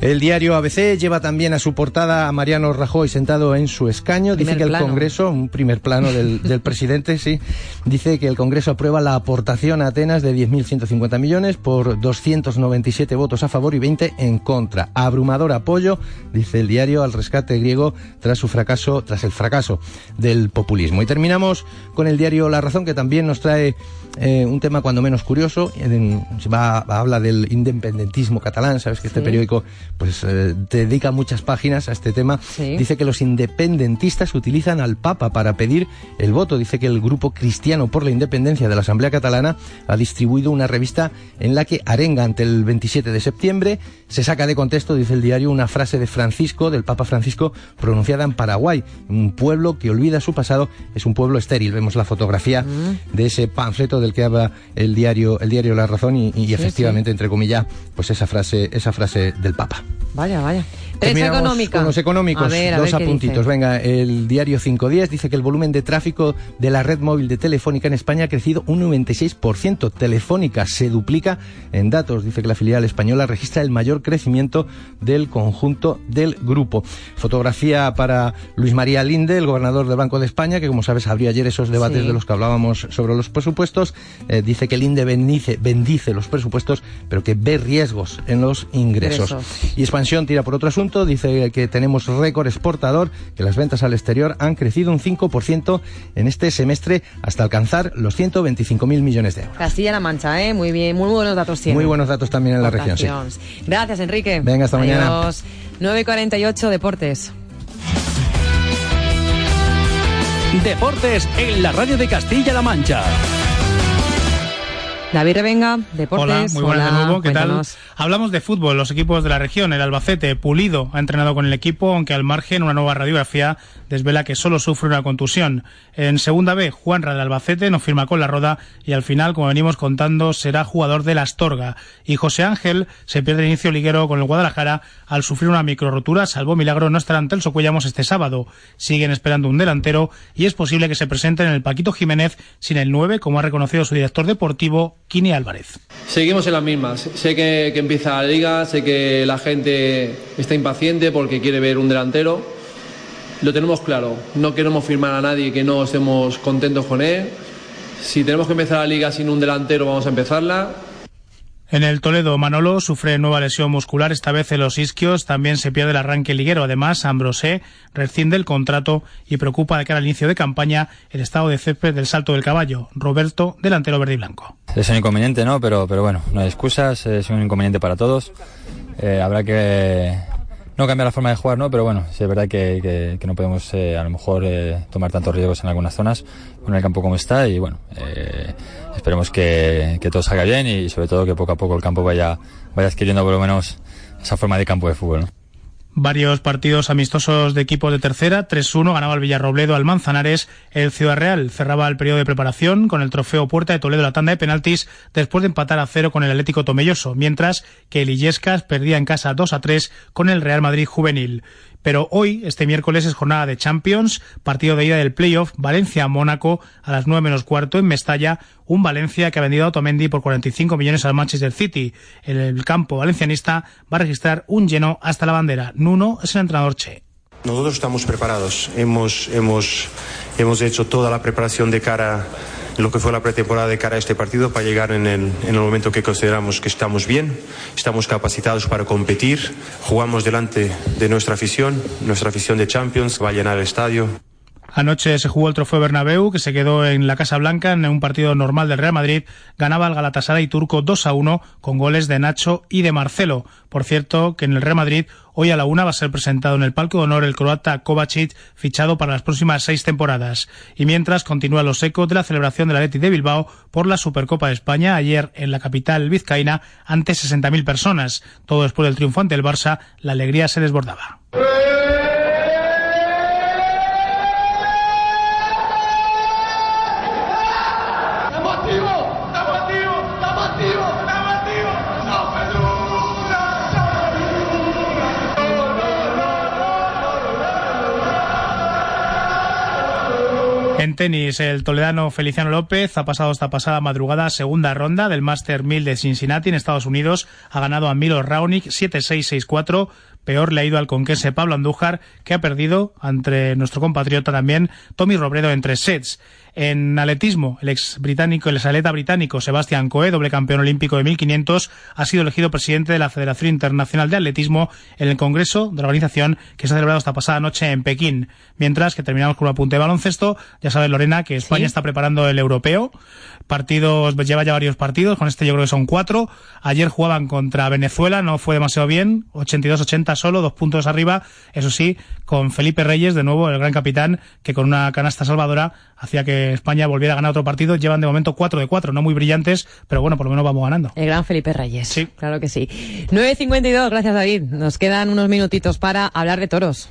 El diario ABC lleva también a su portada a Mariano Rajoy sentado en su escaño. Primer dice que el plano. Congreso, un primer plano del, del presidente, sí, dice que el Congreso aprueba la aportación a Atenas de 10.150 millones por 297 votos a favor y 20 en contra. Abrumador apoyo, dice el diario, al rescate griego tras su fracaso, tras el fracaso del populismo. Y terminamos con el diario La Razón, que también nos trae eh, un tema cuando menos curioso. En- se va, habla del independentismo catalán, sabes que este Sí. periódico pues eh, dedica muchas páginas a este tema. Sí. Dice que los independentistas utilizan al Papa para pedir el voto. Dice que el grupo cristiano por la independencia de la Asamblea Catalana ha distribuido una revista en la que arenga ante el 27 de septiembre. Se saca de contexto, dice el diario, una frase de Francisco, del Papa Francisco, pronunciada en Paraguay. Un pueblo que olvida su pasado es un pueblo estéril. Vemos la fotografía de ese panfleto del que habla el diario, el diario La Razón y, y Sí, efectivamente, entre comillas, pues esa frase, esa frase del Papa. Vaya, vaya. Terminamos económica. Con los económicos, A ver, a dos ver apuntitos. Venga, el diario 510 dice que el volumen de tráfico de la red móvil de Telefónica en España ha crecido un 96%. Telefónica se duplica en datos. Dice que la filial española registra el mayor crecimiento del conjunto del grupo. Fotografía para Luis María Linde, el gobernador del Banco de España, que como sabes abrió ayer esos debates Sí. de los que hablábamos sobre los presupuestos. Eh, dice que Linde bendice, bendice los presupuestos, pero que ve riesgos en los ingresos. Ingresos. Y Expansión tira por otro asunto, dice que tenemos récord exportador, que las ventas al exterior han crecido un 5% en este semestre hasta alcanzar los 125.000 millones de euros. Castilla-La Mancha, ¿eh? Muy bien, muy buenos datos tiene. Muy buenos datos también en la región, sí. Gracias, Enrique. Venga, hasta mañana. Adiós. 9.48 Deportes. Deportes en la radio de Castilla-La Mancha. David Revenga, Deportes. Hola, muy buenas de nuevo. ¿Qué cuéntanos. tal? Hablamos de fútbol, los equipos de la región. El Albacete, Pulido, ha entrenado con el equipo, aunque al margen una nueva radiografía desvela que solo sufre una contusión. En segunda B, Juanra del Albacete no firma con la roda y al final, como venimos contando, será jugador de la Astorga. Y José Ángel se pierde el inicio liguero con el Guadalajara al sufrir una micro rotura, salvo milagro no estará ante el Socuellamos este sábado. Siguen esperando un delantero y es posible que se presente en el Paquito Jiménez sin el 9, como ha reconocido su director deportivo, Kini Álvarez. Seguimos en las mismas. Sé que, que empieza la liga, sé que la gente está impaciente porque quiere ver un delantero. Lo tenemos claro. No queremos firmar a nadie que no estemos contentos con él. Si tenemos que empezar la liga sin un delantero, vamos a empezarla. En el Toledo, Manolo sufre nueva lesión muscular, esta vez en los isquios. También se pierde el arranque liguero. Además, Ambrosé rescinde el contrato y preocupa de cara al inicio de campaña el estado de césped del salto del caballo. Roberto, delantero verde y blanco. Es un inconveniente, ¿no? Pero, pero bueno, no hay excusas, es un inconveniente para todos. Eh, habrá que no cambiar la forma de jugar, ¿no? Pero bueno, sí es verdad que, que- no podemos eh, a lo mejor eh, tomar tantos riesgos en algunas zonas con el campo como está y bueno, eh, esperemos que, que todo salga bien y sobre todo que poco a poco el campo vaya, vaya adquiriendo por lo menos esa forma de campo de fútbol. Varios partidos amistosos de equipos de tercera. 3-1 ganaba el Villarrobledo al Manzanares. El Ciudad Real cerraba el periodo de preparación con el trofeo Puerta de Toledo la tanda de penaltis después de empatar a cero con el Atlético Tomelloso, mientras que el Illescas perdía en casa 2-3 con el Real Madrid Juvenil. Pero hoy, este miércoles, es jornada de Champions, partido de ida del playoff Valencia-Mónaco a las 9 menos cuarto en Mestalla, un Valencia que ha vendido a Otamendi por 45 millones al Manchester City. El, el campo valencianista va a registrar un lleno hasta la bandera. Nuno es el entrenador Che. Nosotros estamos preparados. Hemos, hemos, hemos hecho toda la preparación de cara, lo que fue la pretemporada de cara a este partido para llegar en el, en el momento que consideramos que estamos bien, estamos capacitados para competir, jugamos delante de nuestra afición, nuestra afición de Champions va a llenar el estadio. Anoche se jugó el trofeo Bernabéu, que se quedó en la Casa Blanca en un partido normal del Real Madrid. Ganaba el Galatasaray turco 2 a 1 con goles de Nacho y de Marcelo. Por cierto, que en el Real Madrid hoy a la una va a ser presentado en el palco de honor el croata Kovacic, fichado para las próximas seis temporadas. Y mientras continúan los ecos de la celebración del Atleti de Bilbao por la Supercopa de España ayer en la capital vizcaína ante 60.000 personas. Todo después del triunfo ante el Barça, la alegría se desbordaba. En tenis, el toledano Feliciano López ha pasado esta pasada madrugada segunda ronda del Master 1000 de Cincinnati en Estados Unidos. Ha ganado a Milo Raonic 7-6-6-4. Peor le ha ido al conquense Pablo Andújar, que ha perdido ante nuestro compatriota también Tommy Robredo en tres sets. En atletismo, el ex británico, el exatleta británico Sebastián Coe, doble campeón olímpico de 1500, ha sido elegido presidente de la Federación Internacional de Atletismo en el Congreso de la organización que se ha celebrado esta pasada noche en Pekín. Mientras que terminamos con un apunte de baloncesto, ya sabes Lorena que España está preparando el europeo. Partidos, lleva ya varios partidos, con este yo creo que son cuatro. Ayer jugaban contra Venezuela, no fue demasiado bien, 82-80 solo, dos puntos arriba. Eso sí, con Felipe Reyes, de nuevo, el gran capitán, que con una canasta salvadora hacía que España volviera a ganar otro partido. Llevan de momento 4 de 4, no muy brillantes, pero bueno, por lo menos vamos ganando. El gran Felipe Reyes. Sí. Claro que sí. 9.52, gracias David. Nos quedan unos minutitos para hablar de toros.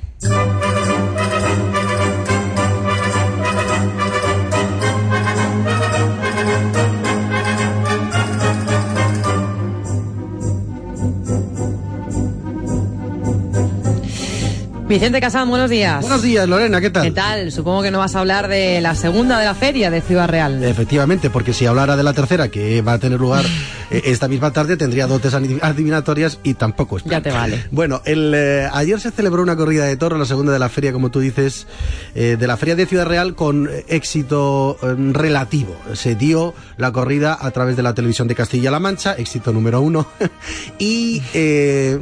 Vicente Casán, buenos días. Buenos días, Lorena, ¿qué tal? ¿Qué tal? Supongo que no vas a hablar de la segunda de la feria de Ciudad Real. Efectivamente, porque si hablara de la tercera, que va a tener lugar esta misma tarde, tendría dotes adiv- adivinatorias y tampoco es. Ya te vale. Bueno, el, eh, ayer se celebró una corrida de toros, la segunda de la feria, como tú dices, eh, de la feria de Ciudad Real con eh, éxito eh, relativo. Se dio la corrida a través de la televisión de Castilla-La Mancha, éxito número uno. y eh,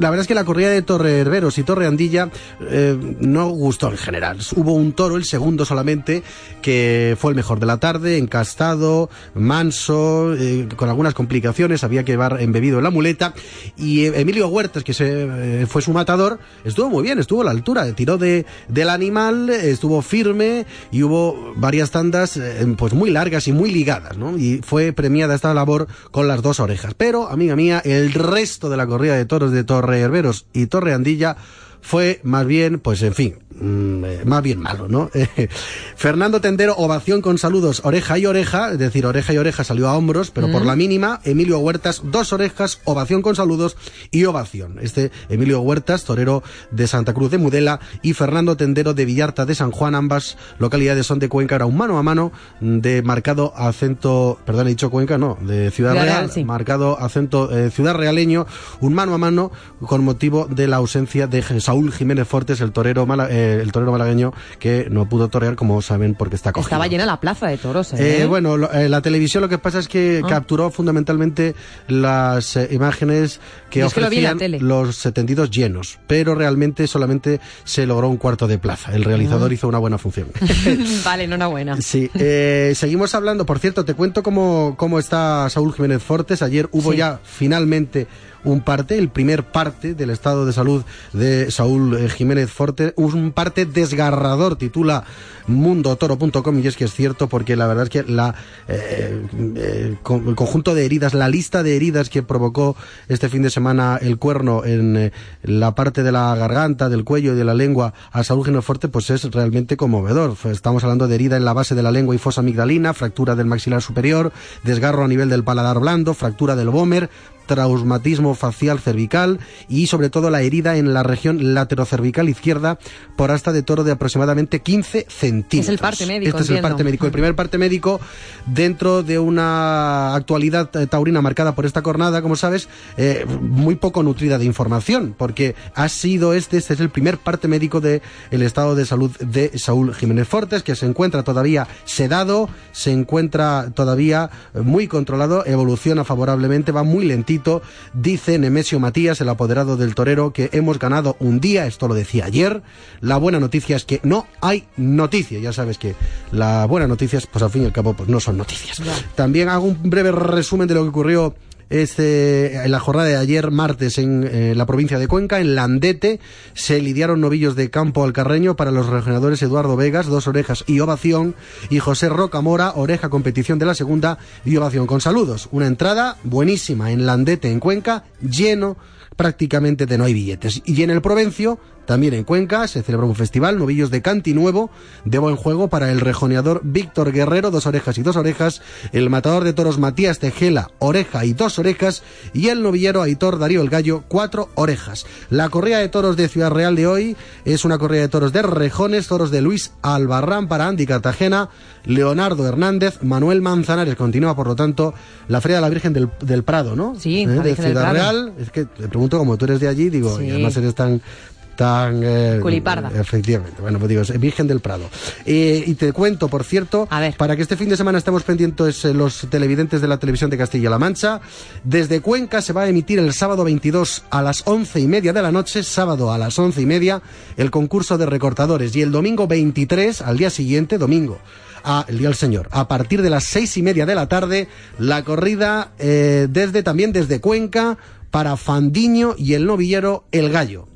la verdad es que la corrida de Torre Herberos y Torre Andilla eh, no gustó en general. Hubo un toro, el segundo solamente, que fue el mejor de la tarde, encastado, manso, eh, con algunas complicaciones, había que llevar embebido en la muleta. Y eh, Emilio Huertas, que se, eh, fue su matador, estuvo muy bien, estuvo a la altura, tiró de, del animal, estuvo firme y hubo varias tandas eh, pues muy largas y muy ligadas, ¿no? Y fue premiada esta labor con las dos orejas. Pero, amiga mía, el resto de la corrida de toros de Torre Herberos y Torre Andilla fue más bien, pues en fin, mm, eh, más bien malo, ¿no? Fernando Tendero, ovación con saludos, oreja y oreja, es decir, oreja y oreja salió a hombros, pero por Mm. la mínima, Emilio Huertas, dos orejas, ovación con saludos y ovación. Este Emilio Huertas, torero de Santa Cruz de Mudela, y Fernando Tendero de Villarta de San Juan, ambas localidades son de Cuenca, era un mano a mano de marcado acento, perdón, he dicho Cuenca, no, de Ciudad, Ciudad Real, Real, sí. marcado acento eh, ciudad realeño, un mano a mano con motivo de la ausencia de Saúl Jiménez Fortes, el torero, mala- eh, el torero malagueño, que no pudo torear, como saben, porque está cogido. Estaba llena la plaza de toros, ¿eh? Eh, bueno, lo- eh, la televisión lo que pasa es que Ah. capturó fundamentalmente las imágenes que es que lo ofrecían los 72 llenos, pero realmente solamente se logró un cuarto de plaza. El realizador Ah. hizo una buena función. vale, enhorabuena. Sí, seguimos hablando. Por cierto, te cuento cómo, cómo está Saúl Jiménez Fortes. Ayer hubo Sí. ya finalmente un parte, el primer parte del estado de salud de Saúl eh, Jiménez Fortes. Un parte desgarrador, titula mundotoro.com y es que es cierto porque la verdad es que la, eh, eh, con- el conjunto de heridas, la lista de heridas que provocó este fin de semana el cuerno en la parte de la garganta, del cuello y de la lengua a Saúl Jiménez Fortes, pues es realmente conmovedor. Estamos hablando de herida en la base de la lengua y fosa amigdalina, fractura del maxilar superior, desgarro a nivel del paladar blando, fractura del vómer, traumatismo facial cervical y sobre todo la herida en la región laterocervical izquierda por asta de toro de aproximadamente 15 centímetros. Es el parte médico, Este es el parte médico. El primer parte médico dentro de una actualidad eh, taurina marcada por esta jornada, como sabes, eh, muy poco nutrida de información, porque ha sido este, este es el primer parte médico del el estado de salud de Saúl Jiménez Fortes, que se encuentra todavía sedado, se encuentra todavía muy controlado, evoluciona favorablemente, va muy lentito. Dice Nemesio Matías, el apoderado del torero, que hemos ganado un día, esto lo decía ayer. La buena noticia es que no hay noticia. Ya sabes que la buena noticia es, pues al fin y al cabo, pues no son noticias. También hago un breve resumen de lo que ocurrió este, en la jornada de ayer, martes, en eh, la provincia de Cuenca, en Landete, se lidiaron novillos de campo al carreño para los regionadores Eduardo Vegas, dos orejas y ovación, y José Rocamora, oreja competición de la segunda y ovación con saludos. Una entrada buenísima en Landete, en Cuenca, lleno prácticamente de no hay billetes. Y en el Provencio, también en Cuenca, se celebró un festival, novillos de Canti Nuevo, de buen juego para el rejoneador Víctor Guerrero, dos orejas y dos orejas, el matador de toros Matías Tejela, oreja y dos orejas, y el novillero Aitor Darío el Gallo, cuatro orejas. La corrida de toros de Ciudad Real de hoy es una corrida de toros de rejones, toros de Luis Albarrán para Andy Cartagena, Leonardo Hernández, Manuel Manzanares. Continúa, por lo tanto, la Feria de la Virgen del, del Prado, ¿no? Sí, ¿Eh? la de del Ciudad Prado. Real. Es que te pregunto, como tú eres de allí, digo, Sí. y además eres tan tan eh, Culiparda. efectivamente bueno pues digo es Virgen del Prado Eh, y te cuento por cierto para que este fin de semana estemos pendientes eh, los televidentes de la televisión de Castilla-La Mancha desde Cuenca se va a emitir el sábado 22 a las once y media de la noche sábado a las once y media el concurso de recortadores y el domingo 23 al día siguiente domingo a el día del Señor. A partir de las seis y media de la tarde, la corrida eh, desde también desde Cuenca para Fandiño y el novillero El Gallo.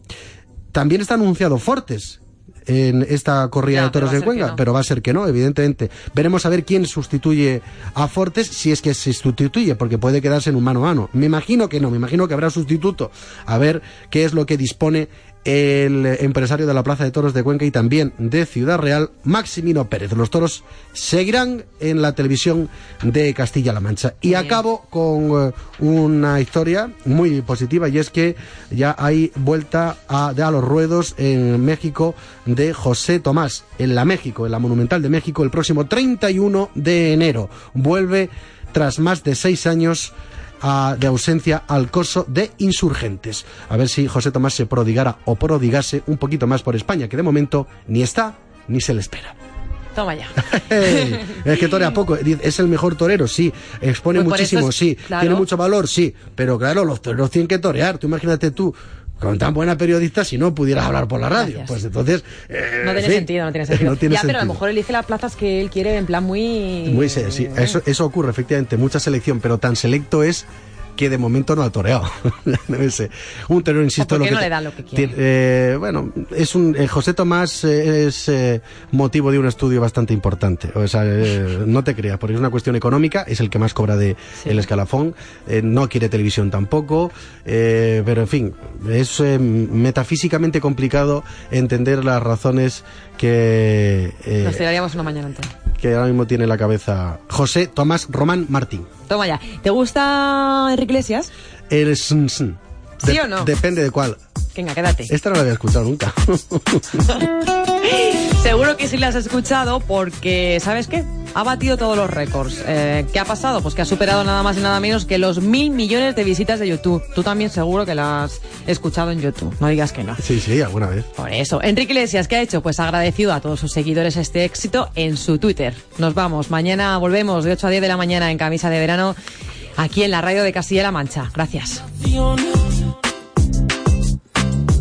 También está anunciado Fortes en esta corrida de toros de Cuenca, no. pero va a ser que no, evidentemente. Veremos a ver quién sustituye a Fortes, si es que se sustituye, porque puede quedarse en un mano a mano. Me imagino que no, me imagino que habrá sustituto. A ver qué es lo que dispone el empresario de la Plaza de Toros de Cuenca y también de Ciudad Real, Maximino Pérez. Los toros seguirán en la televisión de Castilla-La Mancha. Y acabo con eh, una historia muy positiva y es que ya hay vuelta a, de a los ruedos en México de José Tomás, en la México, en la Monumental de México, el próximo 31 de enero. Vuelve tras más de seis años a- de ausencia al coso de insurgentes. A ver si José Tomás se prodigara o prodigase un poquito más por España, que de momento ni está ni se le espera. Toma ya. Es que torea poco, es el mejor torero, sí, expone Pues muchísimo, es- sí, claro. tiene mucho valor, sí, pero claro, los toreros tienen que torear, tú imagínate tú, con tan buena periodista, si no pudieras hablar por la radio, Gracias. pues entonces... eh, No tiene sí, sentido, no tiene sentido. no tiene ya, pero a lo mejor elige las plazas que él quiere en plan muy... Muy se- sí, eso, eso ocurre efectivamente, mucha selección, pero tan selecto es que de momento no ha toreado. Un torero, insisto, ¿O por qué lo no le dan lo que quiere? eh, bueno, es un eh, José Tomás eh, es eh, motivo de un estudio bastante importante. O sea, eh, no te creas, porque es una cuestión económica, es el que más cobra de el escalafón, no quiere televisión tampoco, eh, pero en fin, es metafísicamente complicado entender las razones que Nos tiraríamos una mañana entera. que ahora mismo tiene en la cabeza José Tomás Román Martín. Toma ya. ¿Te gusta Enrique Iglesias? El sn, sn. ¿Sí De- o no? Depende de cuál. Venga, quédate. Esta no la había escuchado nunca. Seguro que sí la has escuchado porque, ¿sabes qué? Ha batido todos los récords. Eh, ¿Qué ha pasado? Pues que ha superado nada más y nada menos que los mil millones de visitas de YouTube. Tú también seguro que la has escuchado en YouTube. No digas que no. sí, sí, alguna vez. Por eso. Enrique Iglesias, ¿qué ha hecho? Pues ha agradecido a todos sus seguidores este éxito en su Twitter. Nos vamos. Mañana volvemos de 8 a 10 de la mañana en camisa de verano aquí en la radio de Castilla-La Mancha. Gracias.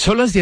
Son las 10